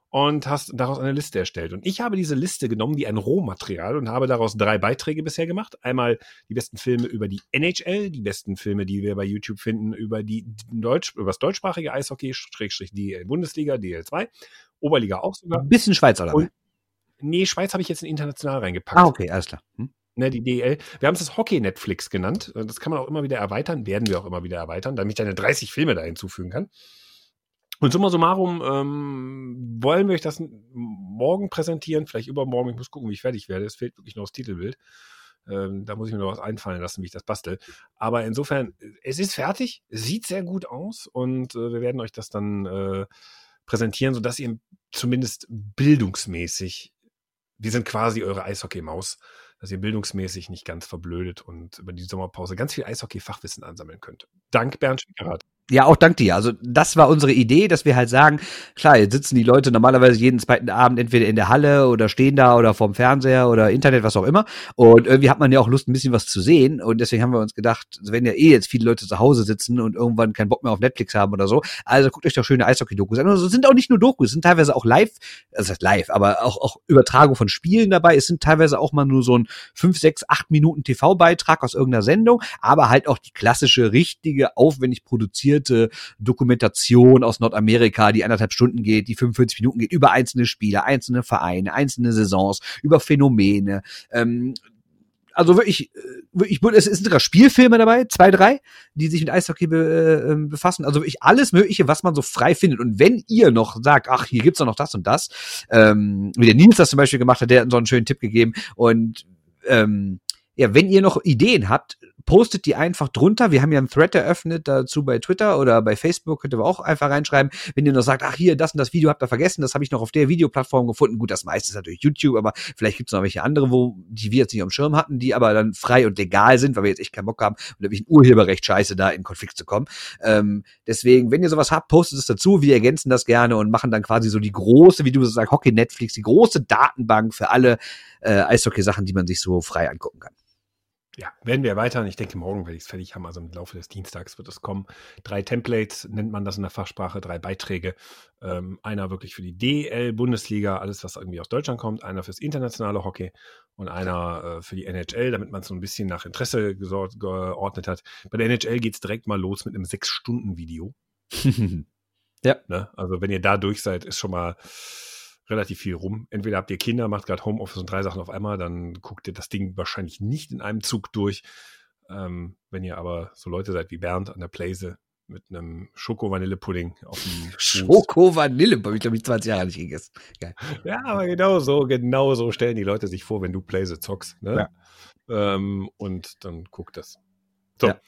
und hast daraus eine Liste erstellt. Und ich habe diese Liste genommen wie ein Rohmaterial und habe daraus drei Beiträge bisher gemacht. Einmal die besten Filme über die NHL, die besten Filme, die wir bei YouTube finden, über die Deutsch, über das deutschsprachige Eishockey, Schrägstrich DL Bundesliga, DL2, Oberliga auch sogar. Ein bisschen Schweiz oder? Und, nee, Schweiz habe ich jetzt in international reingepackt. Ah, okay, alles klar. Hm? Ne, die DL. Wir haben es das Hockey-Netflix genannt. Das kann man auch immer wieder erweitern, werden wir auch immer wieder erweitern, damit ich eine 30 Filme da hinzufügen kann. Und summa summarum ähm, wollen wir euch das morgen präsentieren, vielleicht übermorgen. Ich muss gucken, wie ich fertig werde. Es fehlt wirklich noch das Titelbild. Ähm, da muss ich mir noch was einfallen lassen, wie ich das bastel. Aber insofern, es ist fertig, sieht sehr gut aus und äh, wir werden euch das dann äh, präsentieren, sodass ihr zumindest bildungsmäßig, wir sind quasi eure Eishockey-Maus, dass ihr bildungsmäßig nicht ganz verblödet und über die Sommerpause ganz viel Eishockey-Fachwissen ansammeln könnt. Dank Bernd Schwickerath. Ja, auch dank dir. Also das war unsere Idee, dass wir halt sagen, klar, jetzt sitzen die Leute normalerweise jeden zweiten Abend entweder in der Halle oder stehen da oder vorm Fernseher oder Internet, was auch immer. Und irgendwie hat man ja auch Lust, ein bisschen was zu sehen. Und deswegen haben wir uns gedacht, wenn ja eh jetzt viele Leute zu Hause sitzen und irgendwann keinen Bock mehr auf Netflix haben oder so, also guckt euch doch schöne Eishockey-Dokus an. Und es sind auch nicht nur Dokus, es sind teilweise auch live, also live, aber auch, auch Übertragung von Spielen dabei. Es sind teilweise auch mal nur so ein fünf, sechs, acht Minuten TV-Beitrag aus irgendeiner Sendung, aber halt auch die klassische, richtige, aufwendig produzierte fundierte Dokumentation aus Nordamerika, die anderthalb Stunden geht, die 45 Minuten geht, über einzelne Spieler, einzelne Vereine, einzelne Saisons, über Phänomene. Ähm, also wirklich, äh, wirklich, es sind sogar Spielfilme dabei, zwei, drei, die sich mit Eishockey be, äh, befassen. Also wirklich alles Mögliche, was man so frei findet. Und wenn ihr noch sagt, ach, hier gibt's doch noch das und das, ähm, wie der Nils das zum Beispiel gemacht hat, der hat so einen schönen Tipp gegeben. Und ähm, ja, wenn ihr noch Ideen habt, postet die einfach drunter. Wir haben ja einen Thread eröffnet dazu bei Twitter oder bei Facebook, könnt ihr auch einfach reinschreiben. Wenn ihr noch sagt, ach hier, das und das Video habt ihr vergessen, das habe ich noch auf der Videoplattform gefunden. Gut, das meiste ist natürlich YouTube, aber vielleicht gibt es noch welche andere, wo die wir jetzt nicht am Schirm hatten, die aber dann frei und legal sind, weil wir jetzt echt keinen Bock haben und da ein Urheberrecht scheiße da in Konflikt zu kommen. Ähm, deswegen, wenn ihr sowas habt, postet es dazu. Wir ergänzen das gerne und machen dann quasi so die große, wie du sagst, Hockey Netflix, die große Datenbank für alle äh, Eishockey-Sachen, die man sich so frei angucken kann. Ja, werden wir erweitern. Ich denke, morgen werde ich es fertig haben. Also im Laufe des Dienstags wird es kommen. Drei Templates nennt man das in der Fachsprache, drei Beiträge. Ähm, einer wirklich für die DL-Bundesliga, alles, was irgendwie aus Deutschland kommt. Einer fürs internationale Hockey und einer äh, für die NHL, damit man es so ein bisschen nach Interesse geordnet hat. Bei der NHL geht es direkt mal los mit einem Sechs-Stunden-Video. ja. Ne? Also wenn ihr da durch seid, ist schon mal relativ viel rum. Entweder habt ihr Kinder, macht gerade Homeoffice und drei Sachen auf einmal, dann guckt ihr das Ding wahrscheinlich nicht in einem Zug durch. Ähm, wenn ihr aber so Leute seid wie Bernd an der Plaise mit einem Schoko-Vanille-Pudding auf dem Schoko-Vanille, habe ich glaube ich 20 Jahre nicht gegessen. Geil. Ja, aber genau so, genau so stellen die Leute sich vor, wenn du Plaise zockst. Ne? Ja. Ähm, und dann guckt das. So. Ja.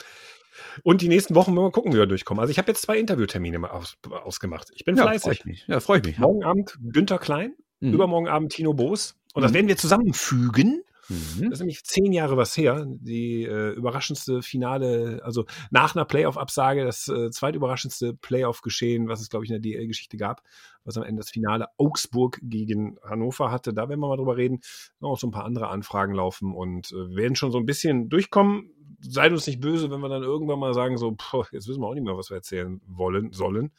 Und die nächsten Wochen mal gucken, wie wir durchkommen. Also ich habe jetzt zwei Interviewtermine mal aus, ausgemacht. Ich bin ja, fleißig. Freu ich mich. Ja, freue ich mich. Morgen Abend Günther Klein, mhm. übermorgen Abend Tino Boos. Und das mhm. werden wir zusammenfügen. Mhm. Das ist nämlich zehn Jahre was her. Die äh, überraschendste Finale, also nach einer Playoff-Absage, das äh, zweitüberraschendste Playoff-Geschehen, was es, glaube ich, in der DL-Geschichte gab, was am Ende das Finale Augsburg gegen Hannover hatte. Da werden wir mal drüber reden. Noch so ein paar andere Anfragen laufen und äh, werden schon so ein bisschen durchkommen seid uns nicht böse, wenn wir dann irgendwann mal sagen, so, boah, jetzt wissen wir auch nicht mehr, was wir erzählen wollen, sollen.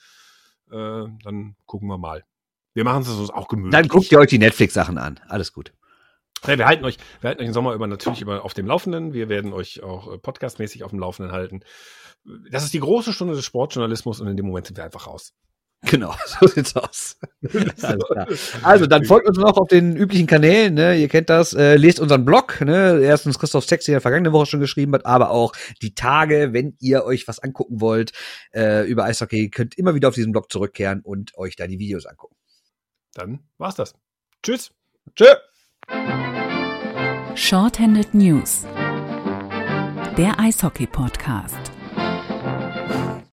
Äh, dann gucken wir mal. Wir machen es uns auch gemütlich. Dann guckt ihr euch die Netflix-Sachen an. Alles gut. Ja, wir halten euch, wir halten euch im Sommer über natürlich über auf dem Laufenden. Wir werden euch auch äh, podcastmäßig auf dem Laufenden halten. Das ist die große Stunde des Sportjournalismus und in dem Moment sind wir einfach raus. Genau, so sieht's aus. also, dann folgt uns noch auf den üblichen Kanälen, ne? Ihr kennt das, äh, lest unseren Blog, ne? Erstens Christoph Sex, der vergangene Woche schon geschrieben hat, aber auch die Tage, wenn ihr euch was angucken wollt äh, über Eishockey, könnt immer wieder auf diesen Blog zurückkehren und euch da die Videos angucken. Dann war's das. Tschüss. Tschö. Shorthanded News. Der Eishockey Podcast.